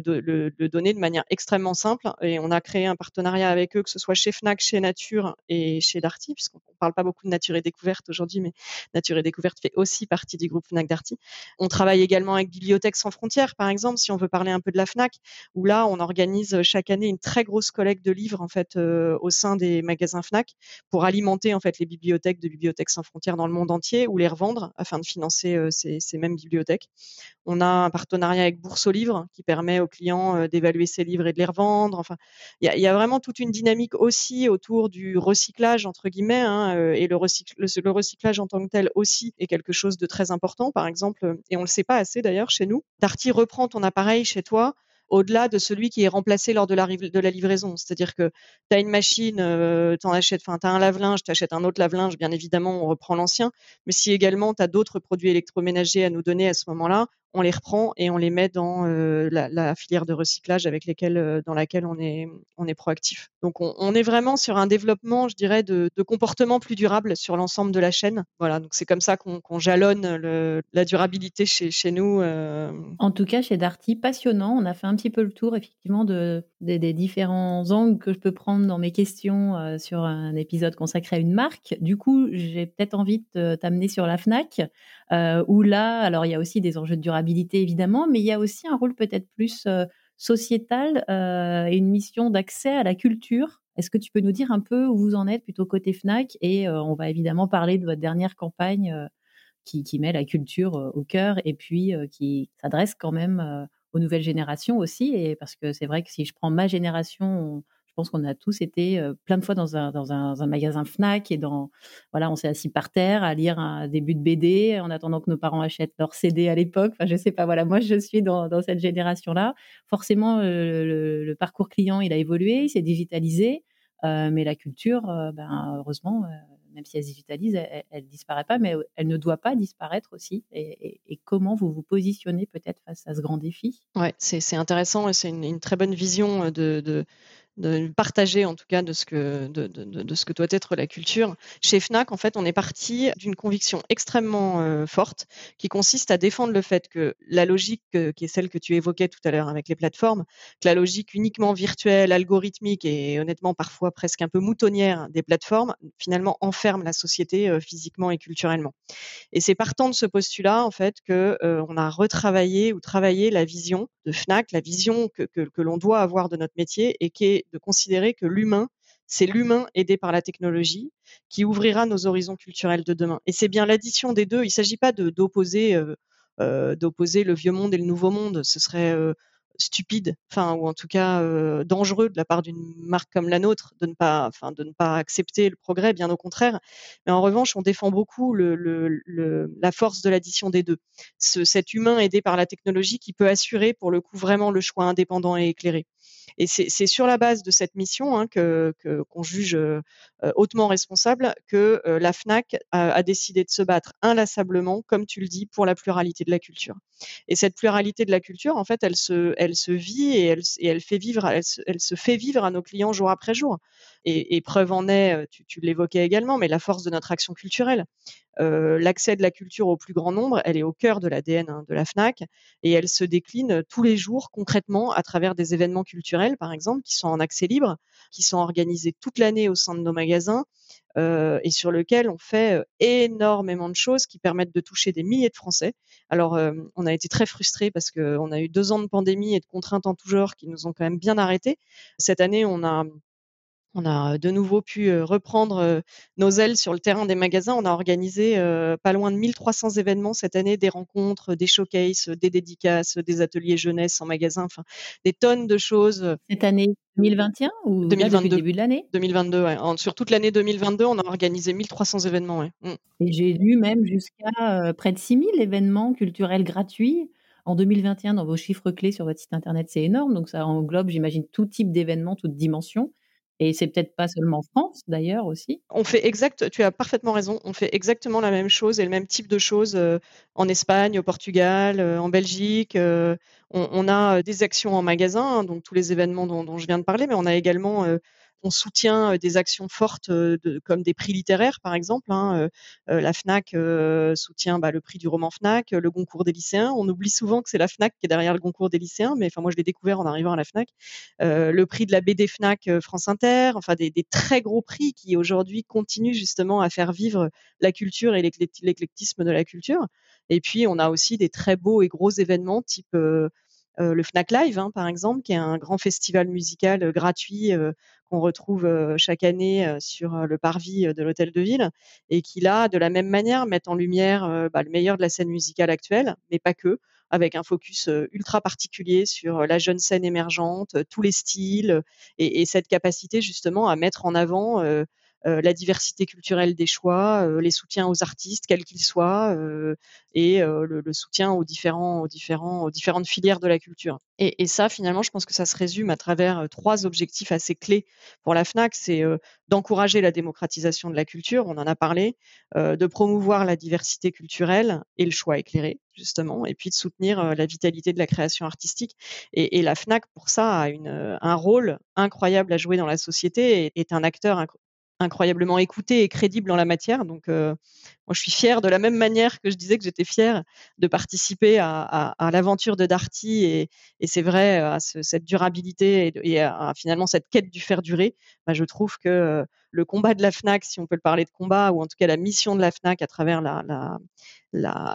donner de manière extrêmement simple. Et on a créé un partenariat avec eux, que ce soit chez Fnac, chez Nature et chez Darty, puisqu'on ne parle pas beaucoup de Nature et Découverte aujourd'hui, mais Nature et Découverte fait aussi partie du groupe Fnac Darty. On travaille également avec Bibliothèque sans frontières, par exemple, si on veut parler un peu de la Fnac, où là on organise chaque année une très grosse collecte de livres en fait euh, au sein des magasins Fnac pour alimenter en fait les bibliothèques de Bibliothèque sans frontières dans le monde entier ou les revendre afin de financer euh, ces mêmes bibliothèques. On a un partenariat avec Bourse aux livres qui permet aux clients euh, d'évaluer ses livres et de les revendre. Enfin, il y a, vraiment toute une dynamique aussi autour du recyclage entre guillemets hein, euh, et le, recyclage en tant que tel aussi est quelque chose de très important. Par exemple, et on le sait pas assez d'ailleurs chez nous, Darty reprend ton appareil chez toi au-delà de celui qui est remplacé lors de la, livraison. C'est-à-dire que tu as une machine, euh, tu achètes, enfin, tu as un lave-linge, tu achètes un autre lave-linge, bien évidemment, on reprend l'ancien. Mais si également tu as d'autres produits électroménagers à nous donner à ce moment-là, on les reprend et on les met dans euh, la, filière de recyclage avec lesquelles, euh, dans laquelle on est, on est proactif. Donc on, est vraiment sur un développement, je dirais, de, de comportement plus durable sur l'ensemble de la chaîne. Voilà, donc c'est comme ça qu'on jalonne la durabilité chez, chez nous. Euh. En tout cas, chez Darty, passionnant. On a fait un petit peu le tour effectivement de, des différents angles que je peux prendre dans mes questions sur un épisode consacré à une marque. Du coup, j'ai peut-être envie de t'amener sur la FNAC, où là, alors il y a aussi des enjeux de durabilité évidemment, mais il y a aussi un rôle peut-être plus euh, sociétal euh, et une mission d'accès à la culture. Est-ce que tu peux nous dire un peu où vous en êtes plutôt côté FNAC? Et euh, on va évidemment parler de votre dernière campagne qui, met la culture au cœur et puis qui s'adresse quand même aux nouvelles générations aussi. Et parce que c'est vrai que si je prends ma génération, Je pense qu'on a tous été plein de fois dans un, magasin Fnac et dans voilà, on s'est assis par terre à lire un début de BD en attendant que nos parents achètent leur CD à l'époque. Enfin, je sais pas. Voilà, moi je suis dans, cette génération-là. Forcément, le, parcours client il a évolué, il s'est digitalisé, mais la culture, ben, heureusement, même si elle se digitalise, elle, ne disparaît pas, mais elle ne doit pas disparaître aussi. Et, comment vous vous positionnez peut-être face à ce grand défi? Ouais, c'est intéressant et c'est une, très bonne vision de partager en tout cas de ce que de, de, de, ce que doit être la culture. Chez Fnac, en fait, on est parti d'une conviction extrêmement euh, forte qui consiste à défendre le fait que la logique qui est celle que tu évoquais tout à l'heure avec les plateformes, que la logique uniquement virtuelle, algorithmique et honnêtement parfois presque un peu moutonnière des plateformes finalement enferme la société euh, physiquement et culturellement. Et c'est partant de ce postulat en fait que euh, on a retravaillé ou travaillé la vision de Fnac, la vision que, que, que l'on doit avoir de notre métier et qui est de considérer que l'humain, c'est l'humain aidé par la technologie qui ouvrira nos horizons culturels de demain. Et c'est bien l'addition des deux. Il ne s'agit pas d'opposer euh, euh, d'opposer le vieux monde et le nouveau monde. Ce serait euh, stupide, enfin ou en tout cas dangereux de la part d'une marque comme la nôtre de ne pas, enfin de ne pas accepter le progrès, bien au contraire. Mais en revanche, on défend beaucoup la force de l'addition des deux. Ce, cet humain aidé par la technologie qui peut assurer pour le coup vraiment le choix indépendant et éclairé. Et c'est sur la base de cette mission hein, que qu'on juge euh, hautement responsable que euh, la Fnac a, décidé de se battre inlassablement, comme tu le dis, pour la pluralité de la culture. Et cette pluralité de la culture, en fait, elle se, elle se vit et elle, elle fait vivre, elle se, elle se, fait vivre à nos clients jour après jour. Et, preuve en est, tu, l'évoquais également, mais la force de notre action culturelle. L'accès de la culture au plus grand nombre, elle est au cœur de l'ADN hein, de la FNAC et elle se décline tous les jours concrètement à travers des événements culturels, par exemple, qui sont en accès libre, qui sont organisés toute l'année au sein de nos magasins et sur lesquels on fait énormément de choses qui permettent de toucher des milliers de Français. Alors, on a été très frustrés parce qu'on a eu deux ans de pandémie et de contraintes en tout genre qui nous ont quand même bien arrêtés. Cette année, on a on a de nouveau pu reprendre nos ailes sur le terrain des magasins. On a organisé pas loin de 1300 événements cette année, des rencontres, des showcases, des dédicaces, des ateliers jeunesse en magasin, enfin des tonnes de choses. Cette année 2021 ou 2022 le début de l'année? 2022, ouais. sur toute l'année 2022, on a organisé 1300 événements. Ouais. Mmh. Et j'ai lu même jusqu'à près de 6000 événements culturels gratuits. En 2021, dans vos chiffres clés sur votre site internet, c'est énorme. Donc, ça englobe, j'imagine, tout type d'événements, toute dimension. Et c'est peut-être pas seulement France d'ailleurs aussi. On fait exact, tu as parfaitement raison, on fait exactement la même chose et le même type de choses euh, en Espagne, au Portugal, euh, en Belgique. Euh, on, a des actions en magasin, hein, donc tous les événements dont, je viens de parler, mais on a également on soutient des actions fortes comme des prix littéraires, par exemple. Hein, la FNAC soutient bah, le prix du roman FNAC, le Goncourt des lycéens. On oublie souvent que c'est la FNAC qui est derrière le Goncourt des lycéens, mais enfin moi je l'ai découvert en arrivant à la FNAC. le prix de la BD FNAC France Inter, enfin des, très gros prix qui aujourd'hui continuent justement à faire vivre la culture et l'éclectisme de la culture. Et puis on a aussi des très beaux et gros événements type le Fnac Live, hein, par exemple, qui est un grand festival musical euh, gratuit euh, qu'on retrouve chaque année sur le parvis de l'hôtel de ville et qui là, de la même manière, met en lumière bah, le meilleur de la scène musicale actuelle, mais pas que, avec un focus ultra particulier sur la jeune scène émergente, tous les styles et, et cette capacité justement à mettre en avant euh, la diversité culturelle des choix, euh, les soutiens aux artistes, quels qu'ils soient, euh, et le, soutien aux différentes filières de la culture. Et, ça, finalement, je pense que ça se résume à travers trois objectifs assez clés pour la FNAC. C'est d'encourager la démocratisation de la culture, on en a parlé, de promouvoir la diversité culturelle et le choix éclairé, justement, et puis de soutenir la vitalité de la création artistique. Et, la FNAC, pour ça, a un rôle incroyable à jouer dans la société et est un acteur incroyablement écouté et crédible en la matière. Donc, euh, moi, je suis fière de la même manière que je disais que j'étais fière de participer à, l'aventure de Darty et, c'est vrai à cette durabilité et, à, finalement cette quête du faire durer. Bah, je trouve que euh, le combat de la Fnac, si on peut le parler de combat, ou en tout cas la mission de la Fnac à travers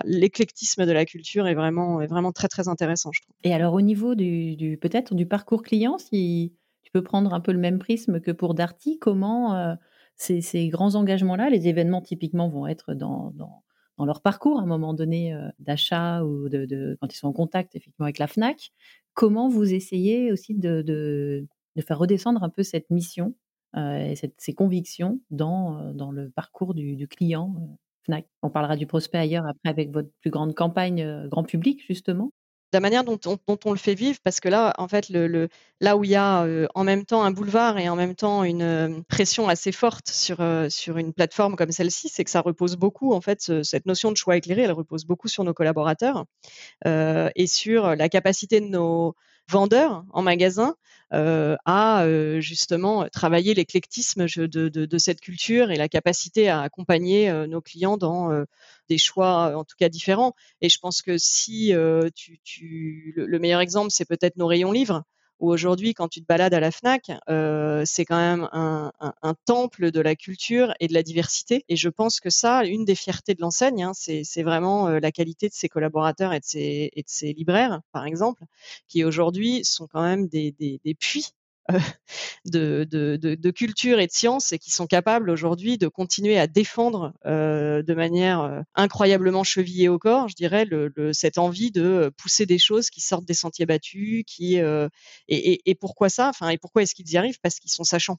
l'éclectisme de la culture est vraiment, vraiment très très intéressant, je trouve. Et alors au niveau du, peut-être du parcours client, si tu peux prendre un peu le même prisme que pour Darty, comment euh, ces, grands engagements-là, les événements typiquement vont être dans, leur parcours à un moment donné euh, d'achat ou de, quand ils sont en contact effectivement avec la FNAC. Comment vous essayez aussi de, faire redescendre un peu cette mission et ces convictions dans, dans le parcours du, client Fnac. On parlera du prospect ailleurs après avec votre plus grande campagne grand public justement la manière dont on, le fait vivre, parce que là, en fait, le, là où il y a euh, en même temps un boulevard et en même temps une euh, pression assez forte sur, euh, sur une plateforme comme celle-ci, c'est que ça repose beaucoup, en fait, cette notion de choix éclairé, elle repose beaucoup sur nos collaborateurs et sur la capacité de nos vendeurs en magasin à justement travailler l'éclectisme de, de, cette culture et la capacité à accompagner nos clients dans des choix en tout cas différents. Et je pense que si tu, tu, le meilleur exemple, c'est peut-être nos rayons livres où aujourd'hui, quand tu te balades à la FNAC, euh, c'est quand même un, un, un, temple de la culture et de la diversité. Et je pense que ça, une des fiertés de l'enseigne, hein, c'est vraiment euh, la qualité de ses collaborateurs et de ses, et de ses libraires, par exemple, qui aujourd'hui sont quand même des, des, des puits euh, de, culture et de science et qui sont capables aujourd'hui de continuer à défendre euh, de manière euh, incroyablement chevillée au corps, je dirais, cette envie de pousser des choses qui sortent des sentiers battus, qui et, et, pourquoi ça? Enfin, et pourquoi est-ce qu'ils y arrivent? Parce qu'ils sont sachants.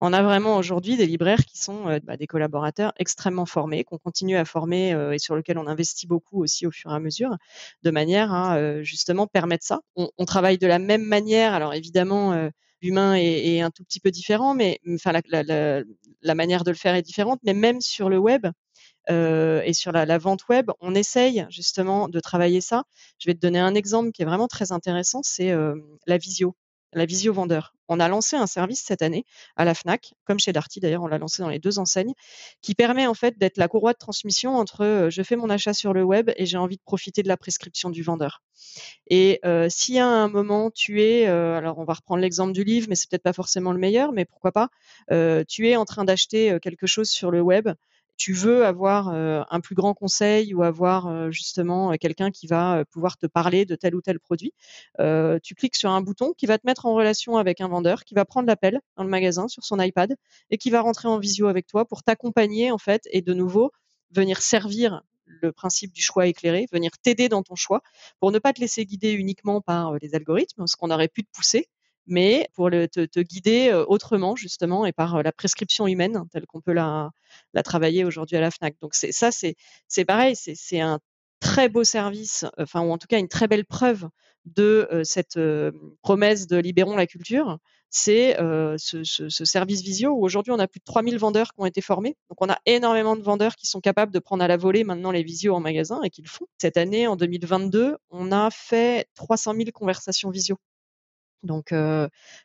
On a vraiment aujourd'hui des libraires qui sont bah, des collaborateurs extrêmement formés, qu'on continue à former et sur lesquels on investit beaucoup aussi au fur et à mesure, de manière à justement permettre ça. On, travaille de la même manière. Alors évidemment, l'humain est, un tout petit peu différent, mais enfin la, manière de le faire est différente. Mais même sur le web euh, et sur la, vente web, on essaye justement de travailler ça. Je vais te donner un exemple qui est vraiment très intéressant, c'est euh, la visio la visio vendeur. On a lancé un service cette année à la FNAC, comme chez Darty d'ailleurs, on l'a lancé dans les deux enseignes, qui permet en fait d'être la courroie de transmission entre je fais mon achat sur le web et j'ai envie de profiter de la prescription du vendeur. Et si à un moment tu es, alors on va reprendre l'exemple du livre, mais c'est peut-être pas forcément le meilleur, mais pourquoi pas, tu es en train d'acheter quelque chose sur le web tu veux avoir un plus grand conseil ou avoir justement quelqu'un qui va pouvoir te parler de tel ou tel produit, tu cliques sur un bouton qui va te mettre en relation avec un vendeur qui va prendre l'appel dans le magasin sur son iPad et qui va rentrer en visio avec toi pour t'accompagner en fait et de nouveau venir servir le principe du choix éclairé, venir t'aider dans ton choix pour ne pas te laisser guider uniquement par les algorithmes, ce qu'on aurait pu te pousser, mais pour te, guider autrement justement et par la prescription humaine telle qu'on peut la, travailler aujourd'hui à la Fnac. Donc ça, c'est pareil, c'est un très beau service, enfin ou en tout cas une très belle preuve de cette promesse de libérons la culture. C'est ce, ce, ce, service visio où aujourd'hui on a plus de 3000 vendeurs qui ont été formés. Donc on a énormément de vendeurs qui sont capables de prendre à la volée maintenant les visios en magasin et qui le font. Cette année, en 2022, on a fait 300 000 conversations visio. Donc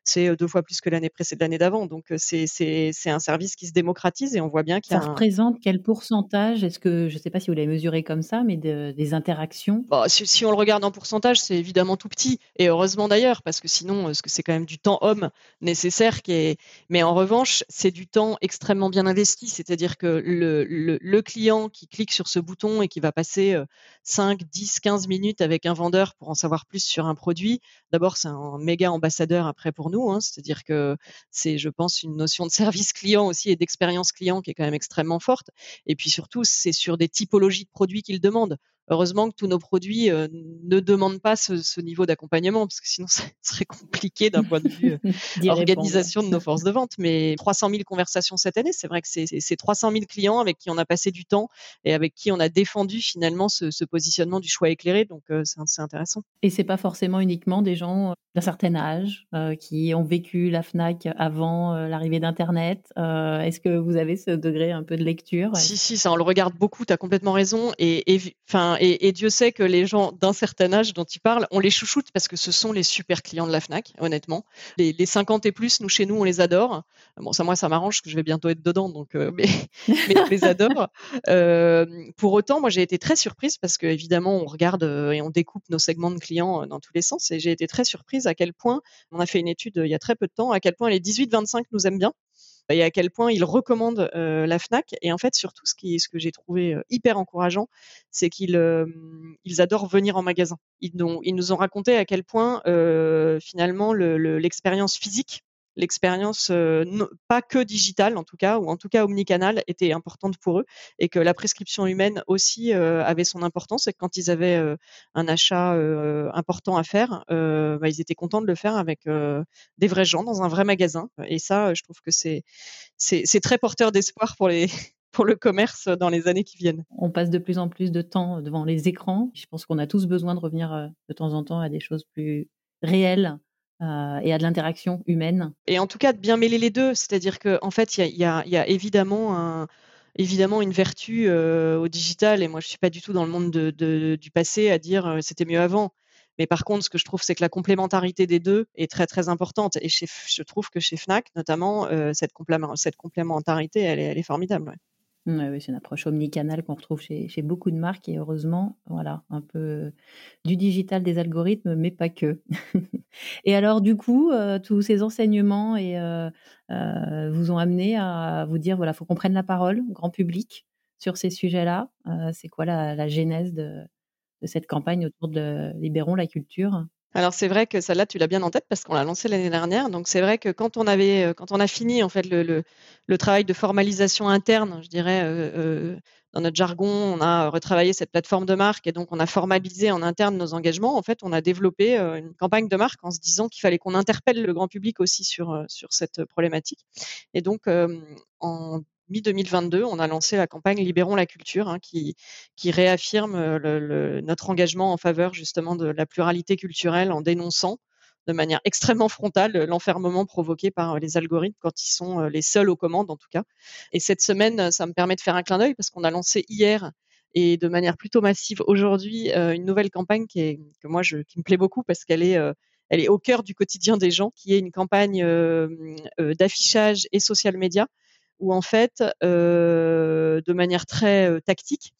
c'est deux fois plus que l'année précédente, l'année d'avant. Donc c'est c'est un service qui se démocratise et on voit bien qu'il y a. Ça représente quel pourcentage? Est-ce que je ne sais pas si vous l'avez mesuré comme ça, mais des interactions? Bah, si, on le regarde en pourcentage, c'est évidemment tout petit et heureusement d'ailleurs parce que sinon, c'est quand même du temps homme nécessaire qui est. Mais en revanche, c'est du temps extrêmement bien investi. C'est-à-dire que le, le, le, client qui clique sur ce bouton et qui va passer 5, 10, 15 minutes avec un vendeur pour en savoir plus sur un produit, d'abord c'est un méga ambassadeur après pour nous. Hein. C'est-à-dire que c'est, je pense, une notion de service client aussi et d'expérience client qui est quand même extrêmement forte. Et puis surtout, c'est sur des typologies de produits qu'ils demandent. Heureusement que tous nos produits euh, ne demandent pas ce, niveau d'accompagnement, parce que sinon, ça serait compliqué d'un point de vue euh, organisation de nos forces de vente. Mais 300 000 conversations cette année, c'est vrai que c'est 300 000 clients avec qui on a passé du temps et avec qui on a défendu finalement ce, positionnement du choix éclairé. Donc, euh, c'est intéressant. Et c'est pas forcément uniquement des gens d'un certain âge qui ont vécu la Fnac avant l'arrivée d'Internet. Est-ce que vous avez ce degré un peu de lecture? Si, si, ça, on le regarde beaucoup. Tu as complètement raison. Et, enfin et, Dieu sait que les gens d'un certain âge dont tu parles, on les chouchoute parce que ce sont les super clients de la Fnac, honnêtement. Les, 50 et plus, nous chez nous, on les adore. Bon, ça moi, ça m'arrange que je vais bientôt être dedans, donc euh, mais, mais on les adore. Euh, pour autant, moi, j'ai été très surprise parce que évidemment, on regarde euh, et on découpe nos segments de clients dans tous les sens, et j'ai été très surprise à quel point on a fait une étude il y a très peu de temps, à quel point les 18-25 nous aiment bien et à quel point ils recommandent euh, la Fnac. Et en fait, surtout, ce, qui, ce que j'ai trouvé euh, hyper encourageant, c'est qu'ils euh, adorent venir en magasin. Ils, nous ont raconté à quel point finalement l'expérience physique l'expérience pas que digitale en tout cas, ou en tout cas omnicanal était importante pour eux, et que la prescription humaine aussi avait son importance, et que quand ils avaient un achat important à faire, bah, ils étaient contents de le faire avec des vrais gens dans un vrai magasin. Et ça, je trouve que c'est c'est très porteur d'espoir pour les pour le commerce dans les années qui viennent. On passe de plus en plus de temps devant les écrans. Je pense qu'on a tous besoin de revenir de temps en temps à des choses plus réelles euh, et à de l'interaction humaine. Et en tout cas, de bien mêler les deux, c'est-à-dire qu'en en fait, il y a, évidemment un, évidemment une vertu euh, au digital, et moi je suis pas du tout dans le monde du passé à dire euh, c'était mieux avant. Mais par contre, ce que je trouve, c'est que la complémentarité des deux est très très importante. Et je trouve que chez Fnac, notamment, cette, cette complémentarité, elle est formidable. Oui, c'est une approche omnicanale qu'on retrouve chez, beaucoup de marques et heureusement, voilà, un peu du digital, des algorithmes, mais pas que. et alors, du coup, euh, tous ces enseignements et, euh, euh, vous ont amené à vous dire, voilà, faut qu'on prenne la parole, grand public, sur ces sujets-là. c'est quoi la, la genèse de, de, cette campagne autour de Libérons la culture? Alors c'est vrai que celle-là, tu l'as bien en tête parce qu'on l'a lancée l'année dernière. Donc c'est vrai que quand on avait, euh, quand on a fini en fait le, le, travail de formalisation interne, je dirais euh, euh, dans notre jargon, on a retravaillé cette plateforme de marque et donc on a formalisé en interne nos engagements. En fait, on a développé une campagne de marque en se disant qu'il fallait qu'on interpelle le grand public aussi sur sur cette problématique. Et donc en mi-2022, on a lancé la campagne Libérons la culture, hein, qui, qui réaffirme euh, notre engagement en faveur justement de la pluralité culturelle en dénonçant de manière extrêmement frontale l'enfermement provoqué par les algorithmes quand ils sont euh, les seuls aux commandes en tout cas. Et cette semaine, ça me permet de faire un clin d'œil parce qu'on a lancé hier et de manière plutôt massive aujourd'hui euh, une nouvelle campagne qui est que moi qui me plaît beaucoup parce qu'elle est elle est au cœur du quotidien des gens, qui est une campagne d'affichage et social media où en fait, euh, de manière très euh, tactique,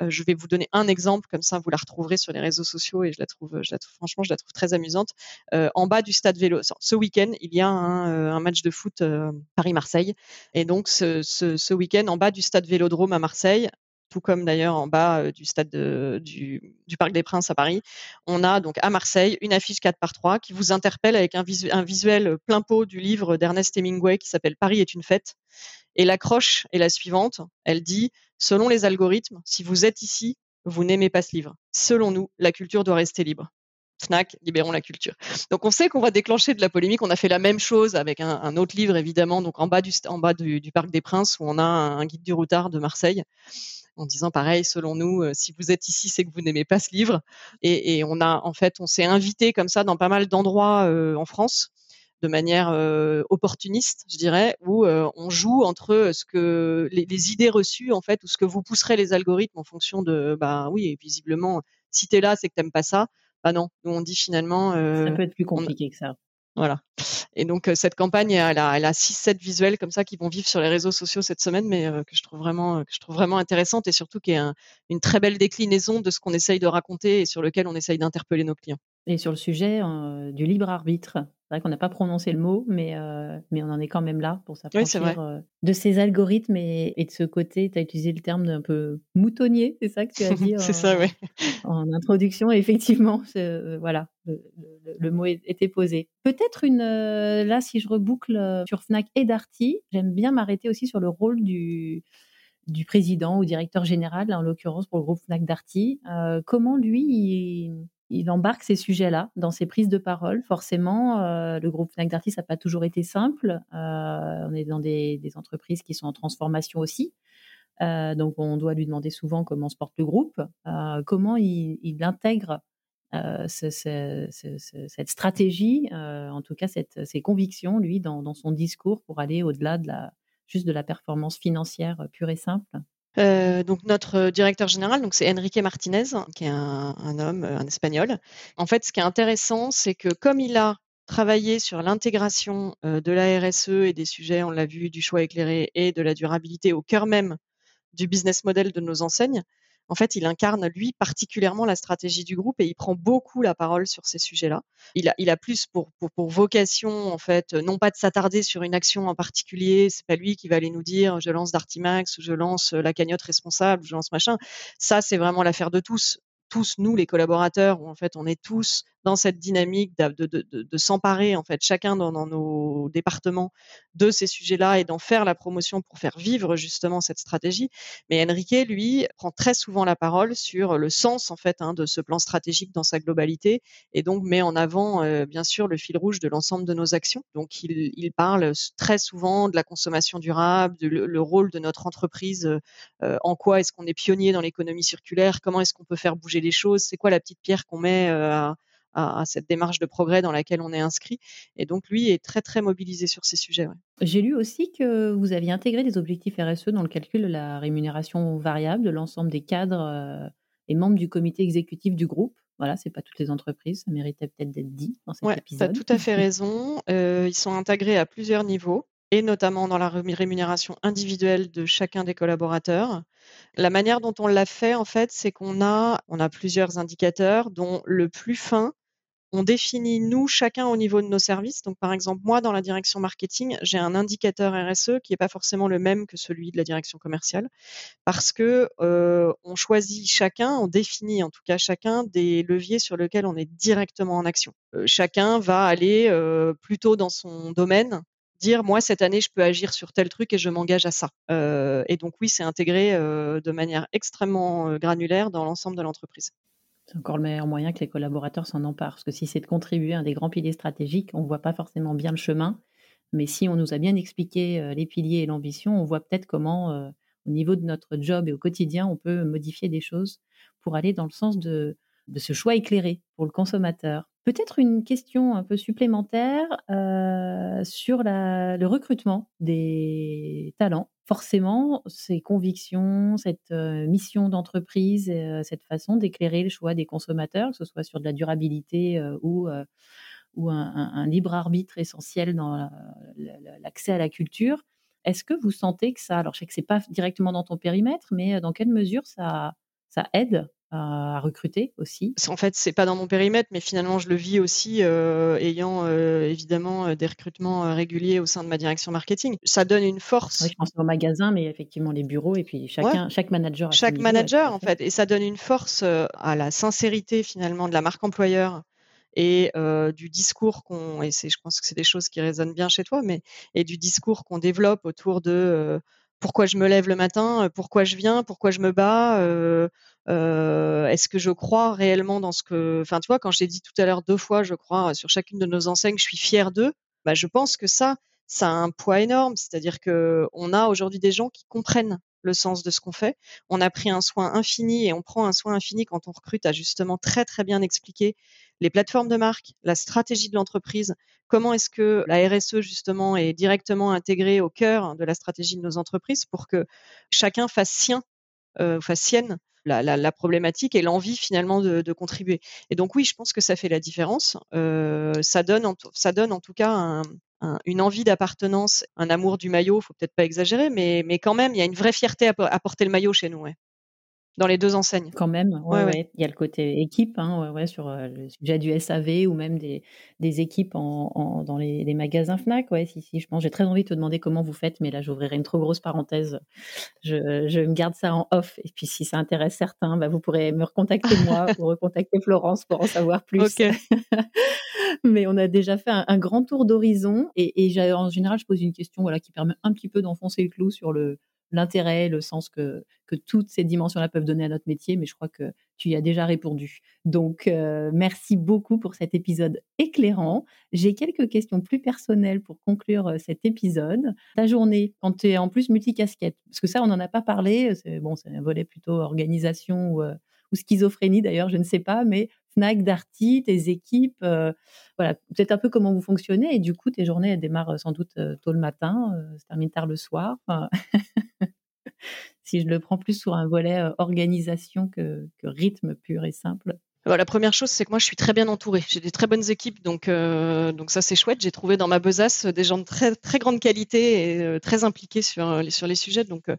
euh, je vais vous donner un exemple, comme ça vous la retrouverez sur les réseaux sociaux et je la trouve, je la trouve franchement, je la trouve très amusante. en bas du stade vélo, ce week-end, il y a un, match de foot Paris-Marseille, et donc ce, ce week-end, en bas du stade Vélodrome à Marseille, tout comme d'ailleurs en bas du stade du, Parc des Princes à Paris. On a donc à Marseille une affiche 4 par 3 qui vous interpelle avec un, visuel plein pot du livre d'Ernest Hemingway qui s'appelle Paris est une fête. Et l'accroche est la suivante. Elle dit, selon les algorithmes, si vous êtes ici, vous n'aimez pas ce livre. Selon nous, la culture doit rester libre. Fnac, libérons la culture. Donc on sait qu'on va déclencher de la polémique. On a fait la même chose avec un, autre livre évidemment, donc en bas du en bas du, Parc des Princes où on a un, guide du routard de Marseille en disant pareil, selon nous, euh, si vous êtes ici, c'est que vous n'aimez pas ce livre. Et, on a, en fait, on s'est invité comme ça dans pas mal d'endroits euh, en France de manière euh, opportuniste, je dirais, où on joue entre ce que les, idées reçues en fait, ou ce que vous pousserez les algorithmes en fonction de, bah oui, visiblement, si tu es là, c'est que t'aimes pas ça. Bah non, nous on dit finalement. ça peut être plus compliqué que ça. Voilà. Et donc cette campagne, elle a, elle a 6-7 visuels comme ça qui vont vivre sur les réseaux sociaux cette semaine, mais que je trouve vraiment, que je trouve vraiment intéressante et surtout qui est une très belle déclinaison de ce qu'on essaye de raconter et sur lequel on essaye d'interpeller nos clients. Et sur le sujet du libre arbitre, c'est vrai qu'on n'a pas prononcé le mot, mais, mais on en est quand même là pour s'affranchir de ces algorithmes et, de ce côté, tu as utilisé le terme d'un peu moutonnier, c'est ça que tu as dit C'est ça, oui. En introduction, effectivement, voilà, le, mot était posé. Peut-être une, là, si je reboucle sur Fnac et Darty, j'aime bien m'arrêter aussi sur le rôle du, du président ou directeur général, en l'occurrence pour le groupe Fnac Darty. comment lui, il, il embarque ces sujets-là dans ses prises de parole. Forcément, euh, le groupe Fnac ça n'a pas toujours été simple. Euh, on est dans des, entreprises qui sont en transformation aussi. Euh, donc, on doit lui demander souvent comment se porte le groupe, comment il, intègre cette stratégie, en tout cas cette, ses convictions, lui, dans, dans son discours pour aller au-delà de la, juste de la performance financière pure et simple. Euh, donc notre directeur général, donc c'est Enrique Martinez, qui est un, homme, un espagnol. En fait, ce qui est intéressant, c'est que comme il a travaillé sur l'intégration euh, de la RSE et des sujets, on l'a vu, du choix éclairé et de la durabilité au cœur même du business model de nos enseignes, en fait, il incarne, lui, particulièrement la stratégie du groupe et il prend beaucoup la parole sur ces sujets-là. Il a, plus pour, pour, vocation, en fait, non pas de s'attarder sur une action en particulier. C'est pas lui qui va aller nous dire, je lance Dartimax, je lance la cagnotte responsable, je lance machin. Ça, c'est vraiment l'affaire de tous tous nous les collaborateurs où en fait on est tous dans cette dynamique de, s'emparer en fait chacun dans, nos départements de ces sujets-là et d'en faire la promotion pour faire vivre justement cette stratégie. Mais Enrique, lui, prend très souvent la parole sur le sens en fait hein, de ce plan stratégique dans sa globalité et donc met en avant euh, bien sûr le fil rouge de l'ensemble de nos actions. Donc il, parle très souvent de la consommation durable, le, le rôle de notre entreprise, euh, en quoi est-ce qu'on est pionnier dans l'économie circulaire, comment est-ce qu'on peut faire bouger les choses, c'est quoi la petite pierre qu'on met euh, à, cette démarche de progrès dans laquelle on est inscrit. Et donc, lui est très, très mobilisé sur ces sujets. Ouais. J'ai lu aussi que vous aviez intégré des objectifs RSE dans le calcul de la rémunération variable de l'ensemble des cadres euh, et membres du comité exécutif du groupe. Voilà, c'est pas toutes les entreprises, ça méritait peut-être d'être dit dans cet ouais, épisode. Tu as tout à fait raison. Euh, ils sont intégrés à plusieurs niveaux et notamment dans la rémunération individuelle de chacun des collaborateurs. La manière dont on l'a fait, en fait, c'est qu'on a, on a plusieurs indicateurs, dont le plus fin, on définit nous chacun au niveau de nos services. Donc par exemple moi dans la direction marketing, j'ai un indicateur RSE qui n'est pas forcément le même que celui de la direction commerciale parce que euh, on choisit chacun, on définit en tout cas chacun des leviers sur lesquels on est directement en action. Euh, chacun va aller euh, plutôt dans son domaine dire moi cette année je peux agir sur tel truc et je m'engage à ça. Euh, et donc oui, c'est intégré euh, de manière extrêmement euh, granulaire dans l'ensemble de l'entreprise. C'est encore le meilleur moyen que les collaborateurs s'en emparent. Parce que si c'est de contribuer à un des grands piliers stratégiques, on ne voit pas forcément bien le chemin. Mais si on nous a bien expliqué les piliers et l'ambition, on voit peut-être comment, au niveau de notre job et au quotidien, on peut modifier des choses pour aller dans le sens de ce choix éclairé pour le consommateur. Peut-être une question un peu supplémentaire euh, sur le recrutement des talents. Forcément, ces convictions, cette euh, mission d'entreprise, euh, cette façon d'éclairer le choix des consommateurs, que ce soit sur de la durabilité ou, un, libre arbitre essentiel dans l'accès à la culture, est-ce que vous sentez que ça, alors je sais que c'est pas directement dans ton périmètre, mais dans quelle mesure ça aide à recruter aussi En fait, c'est pas dans mon périmètre, mais finalement, je le vis aussi, euh, ayant euh, évidemment des recrutements euh, réguliers au sein de ma direction marketing. Ça donne une force. Oui, je pense au magasin, mais effectivement les bureaux et puis chacun, ouais. chaque manager. chaque niveau, manager, en fait, et ça donne une force à la sincérité finalement de la marque employeur et euh, du discours qu'on et c'est je pense que c'est des choses qui résonnent bien chez toi mais et du discours qu'on développe autour de euh, pourquoi je me lève le matin, pourquoi je viens, pourquoi je me bats, euh, euh, est-ce que je crois réellement dans ce que, enfin tu vois, quand j'ai dit tout à l'heure deux fois, je crois sur chacune de nos enseignes, je suis fière d'eux. Bah, je pense que ça, ça a un poids énorme. C'est-à-dire que on a aujourd'hui des gens qui comprennent le sens de ce qu'on fait. On a pris un soin infini et on prend un soin infini quand on recrute à justement très très bien expliquer les plateformes de marque, la stratégie de l'entreprise, comment est-ce que la RSE justement est directement intégrée au cœur de la stratégie de nos entreprises pour que chacun fasse sien, euh, fasse sienne la, problématique et l'envie finalement de, contribuer. Et donc oui, je pense que ça fait la différence. Euh, ça donne, ça donne en tout cas un, un, une envie d'appartenance, un amour du maillot. Faut peut-être pas exagérer, mais quand même, il y a une vraie fierté à, à porter le maillot chez nous. Ouais dans les deux enseignes. Quand même, ouais, ouais, ouais. il y a le côté équipe, hein, ouais, sur euh, le sujet du SAV ou même des, des équipes en, en, dans les, les, magasins Fnac. Ouais, si, si, je pense, j'ai très envie de te demander comment vous faites, mais là, j'ouvrirai une trop grosse parenthèse. Je, je me garde ça en off. Et puis, si ça intéresse certains, bah, vous pourrez me recontacter moi ou recontacter Florence pour en savoir plus. Okay. mais on a déjà fait un, un grand tour d'horizon et, et en général, je pose une question voilà, qui permet un petit peu d'enfoncer le clou sur le, l'intérêt, le sens que, que toutes ces dimensions-là peuvent donner à notre métier, mais je crois que tu y as déjà répondu. Donc, euh, merci beaucoup pour cet épisode éclairant. J'ai quelques questions plus personnelles pour conclure euh, cet épisode. Ta journée, quand tu es en plus multicasquette, parce que ça, on n'en a pas parlé, c'est bon, c'est un volet plutôt organisation ou, euh, ou schizophrénie d'ailleurs, je ne sais pas, mais Fnac, Darty, tes équipes, euh, voilà, peut-être un peu comment vous fonctionnez. Et du coup, tes journées, elles démarrent sans doute euh, tôt le matin, euh, se terminent tard le soir. Si je le prends plus sur un volet euh, organisation que, rythme pur et simple. La première chose, c'est que moi, je suis très bien entourée. J'ai des très bonnes équipes, donc euh, donc ça c'est chouette. J'ai trouvé dans ma besace des gens de très très grande qualité et euh, très impliqués sur sur les sujets. Donc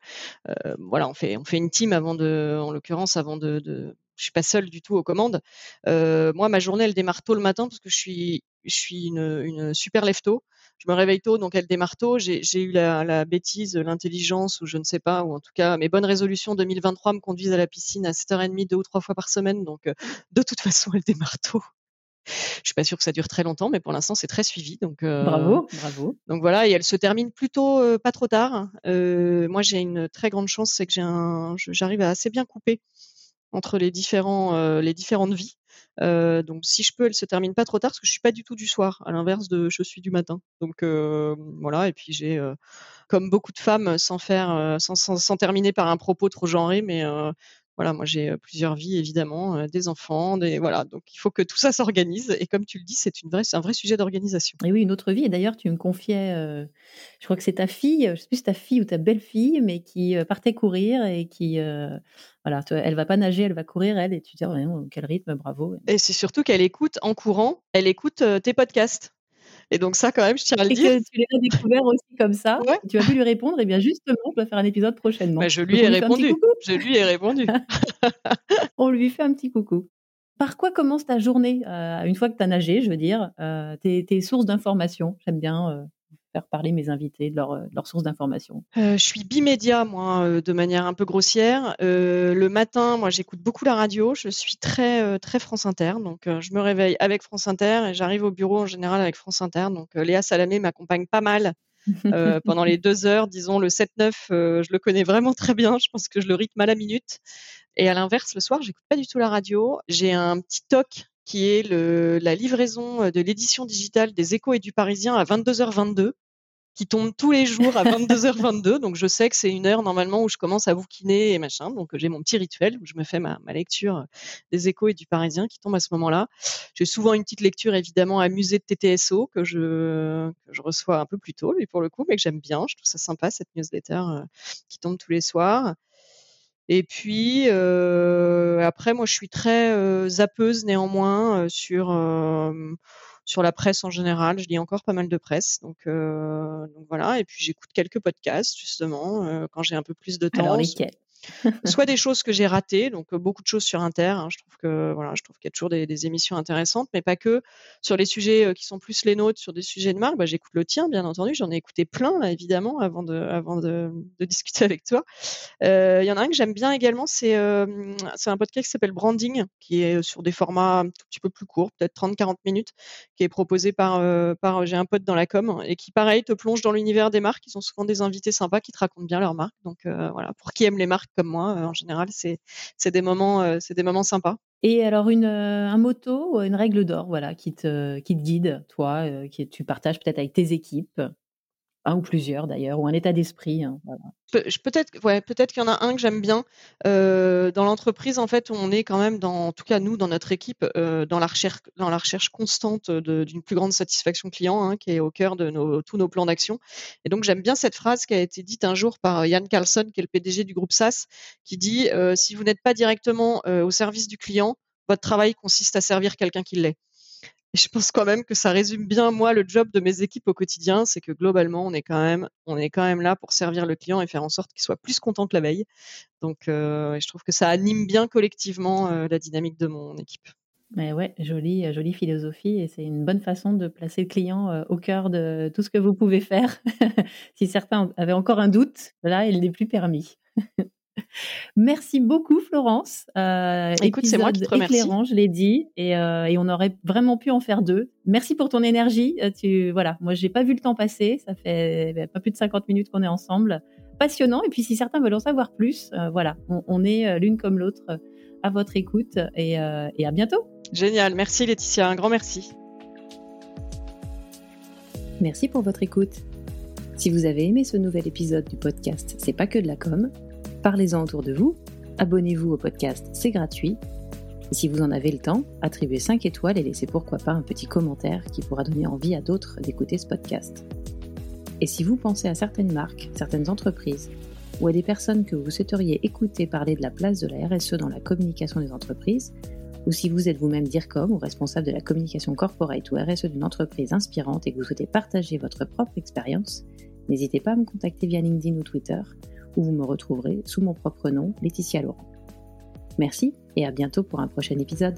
voilà, on fait on fait une team avant de, en l'occurrence, avant de, de je suis pas seule du tout aux commandes. Moi, ma journée, elle démarre tôt le matin parce que je suis, je suis une, une super lève-tôt. Je me réveille tôt, donc elle démarre tôt. J'ai eu la, la bêtise, l'intelligence, ou je ne sais pas, ou en tout cas, mes bonnes résolutions 2023 me conduisent à la piscine à 7h30, deux ou trois fois par semaine. Donc, euh, de toute façon, elle démarre tôt. Je suis pas sûre que ça dure très longtemps, mais pour l'instant, c'est très suivi. Donc, euh, bravo, bravo. Donc voilà, et elle se termine plutôt euh, pas trop tard. Euh, moi, j'ai une très grande chance, c'est que j'ai un, j'arrive à assez bien couper entre les différents, les différentes vies. Donc si je peux, elle se termine pas trop tard parce que je suis pas du tout du soir, à l'inverse de je suis du matin. Donc voilà, et puis j'ai, comme beaucoup de femmes, sans faire, sans, sans, sans, terminer par un propos trop genré, mais voilà, moi j'ai plusieurs vies évidemment, des enfants, des voilà, donc il faut que tout ça s'organise. Et comme tu le dis, c'est une vraie, c'est un vrai sujet d'organisation. Et oui, une autre vie. Et d'ailleurs, tu me confiais, je crois que c'est ta fille, je sais plus si ta fille ou ta belle-fille, mais qui partait courir et qui, voilà, elle va pas nager, elle va courir elle, et tu dis oh, quel rythme, bravo. Et c'est surtout qu'elle écoute en courant, elle écoute tes podcasts. Et donc ça, quand même, je tiens à le et dire. Que tu l'as découvert aussi comme ça. Tu as pu lui répondre. Et bien justement, on va faire un épisode prochainement. Bah, je lui ai répondu. Je lui ai répondu. on lui fait un petit coucou. Par quoi commence ta journée euh, une fois que tu as nagé, je veux dire, euh, tes, tes, sources d'informations? J'aime bien euh, faire parler mes invités de leurs euh, sources d'information euh, Je suis bimédia, moi, euh, de manière un peu grossière. le matin, moi, j'écoute beaucoup la radio. Je suis très, très France Inter. Donc, je me réveille avec France Inter et j'arrive au bureau en général avec France Inter. Donc, Léa Salamé m'accompagne pas mal. pendant les deux heures, disons le 7-9, je le connais vraiment très bien. Je pense que je le rythme à la minute. Et à l'inverse, le soir, j'écoute pas du tout la radio. J'ai un petit toc qui est la livraison de l'édition digitale des Échos et du Parisien à 22h22 qui tombe tous les jours à 22h22. donc je sais que c'est une heure normalement où je commence à bouquiner et machin. Donc j'ai mon petit rituel où je me fais ma, lecture des échos et du Parisien qui tombe à ce moment-là. J'ai souvent une petite lecture évidemment amusée de TTSO que je, que je reçois un peu plus tôt, lui pour le coup, mais que j'aime bien. Je trouve ça sympa cette newsletter qui tombe tous les soirs. Et puis euh, après, moi, je suis très euh, zappeuse néanmoins euh, sur sur la presse en général. Je lis encore pas mal de presse, donc, donc voilà. Et puis j'écoute quelques podcasts justement quand j'ai un peu plus de temps. Alors lesquels? soit des choses que j'ai ratées, donc beaucoup de choses sur Inter. Hein, je trouve que voilà, je trouve qu'il y a toujours des, émissions intéressantes, mais pas que sur les sujets qui sont plus les nôtres, sur des sujets de marque. Bah, j'écoute le tien, bien entendu. J'en ai écouté plein évidemment, avant de avant de, discuter avec toi. Il y en a un que j'aime bien également, c'est c'est un podcast qui s'appelle Branding, qui est sur des formats un tout petit peu plus courts, peut-être 30-40 minutes, qui est proposé par par j'ai un pote dans la com et qui pareil te plonge dans l'univers des marques. Ils sont souvent des invités sympas qui te racontent bien leurs marques. Donc voilà, pour qui aime les marques comme moi, euh, en général, c'est des moments, euh, c'est des moments sympas. Et alors une, euh, un motto, une règle d'or, voilà, qui te, qui te guide, toi, qui tu partages peut-être avec tes équipes? Un ou plusieurs d'ailleurs, ou un état d'esprit. Hein, peut-être, ouais, peut-être qu'il y en a un que j'aime bien. Dans l'entreprise, en fait, on est quand même, en tout cas nous, dans notre équipe, dans la recherche, dans la recherche constante d'une plus grande satisfaction client, hein, qui est au cœur de tous nos plans d'action. Et donc j'aime bien cette phrase qui a été dite un jour par Yann Carlson, qui est le PDG du groupe SAS, qui dit si vous n'êtes pas directement au service du client, votre travail consiste à servir quelqu'un qui l'est. Je pense quand même que ça résume bien moi le job de mes équipes au quotidien, c'est que globalement on est quand même là pour servir le client et faire en sorte qu'il soit plus content que la veille. Donc euh, je trouve que ça anime bien collectivement euh, la dynamique de mon équipe. Mais ouais, jolie, euh, jolie philosophie et c'est une bonne façon de placer le client au cœur de tout ce que vous pouvez faire. si certains avaient encore un doute, là, il n'est plus permis. Merci beaucoup, Florence. Euh, Écoute, c'est moi qui te remercie. Éclairant, je l'ai dit, et, euh, et, on aurait vraiment pu en faire deux. Merci pour ton énergie. Euh, tu, voilà, moi, j'ai pas vu le temps passer. Ça fait ben, pas plus de 50 minutes qu'on est ensemble. Passionnant. Et puis, si certains veulent en savoir plus, voilà, on, on est l'une comme l'autre à votre écoute et, et à bientôt. Génial. Merci, Laetitia. Un grand merci. Merci pour votre écoute. Si vous avez aimé ce nouvel épisode du podcast C'est pas que de la com, Parlez-en autour de vous, abonnez-vous au podcast, c'est gratuit. Et si vous en avez le temps, attribuez 5 étoiles et laissez pourquoi pas un petit commentaire qui pourra donner envie à d'autres d'écouter ce podcast. Et si vous pensez à certaines marques, certaines entreprises, ou à des personnes que vous souhaiteriez écouter parler de la place de la RSE dans la communication des entreprises, ou si vous êtes vous-même DIRCOM ou responsable de la communication corporate ou RSE d'une entreprise inspirante et que vous souhaitez partager votre propre expérience, n'hésitez pas à me contacter via LinkedIn ou Twitter où vous me retrouverez sous mon propre nom, Laetitia Laurent. Merci et à bientôt pour un prochain épisode.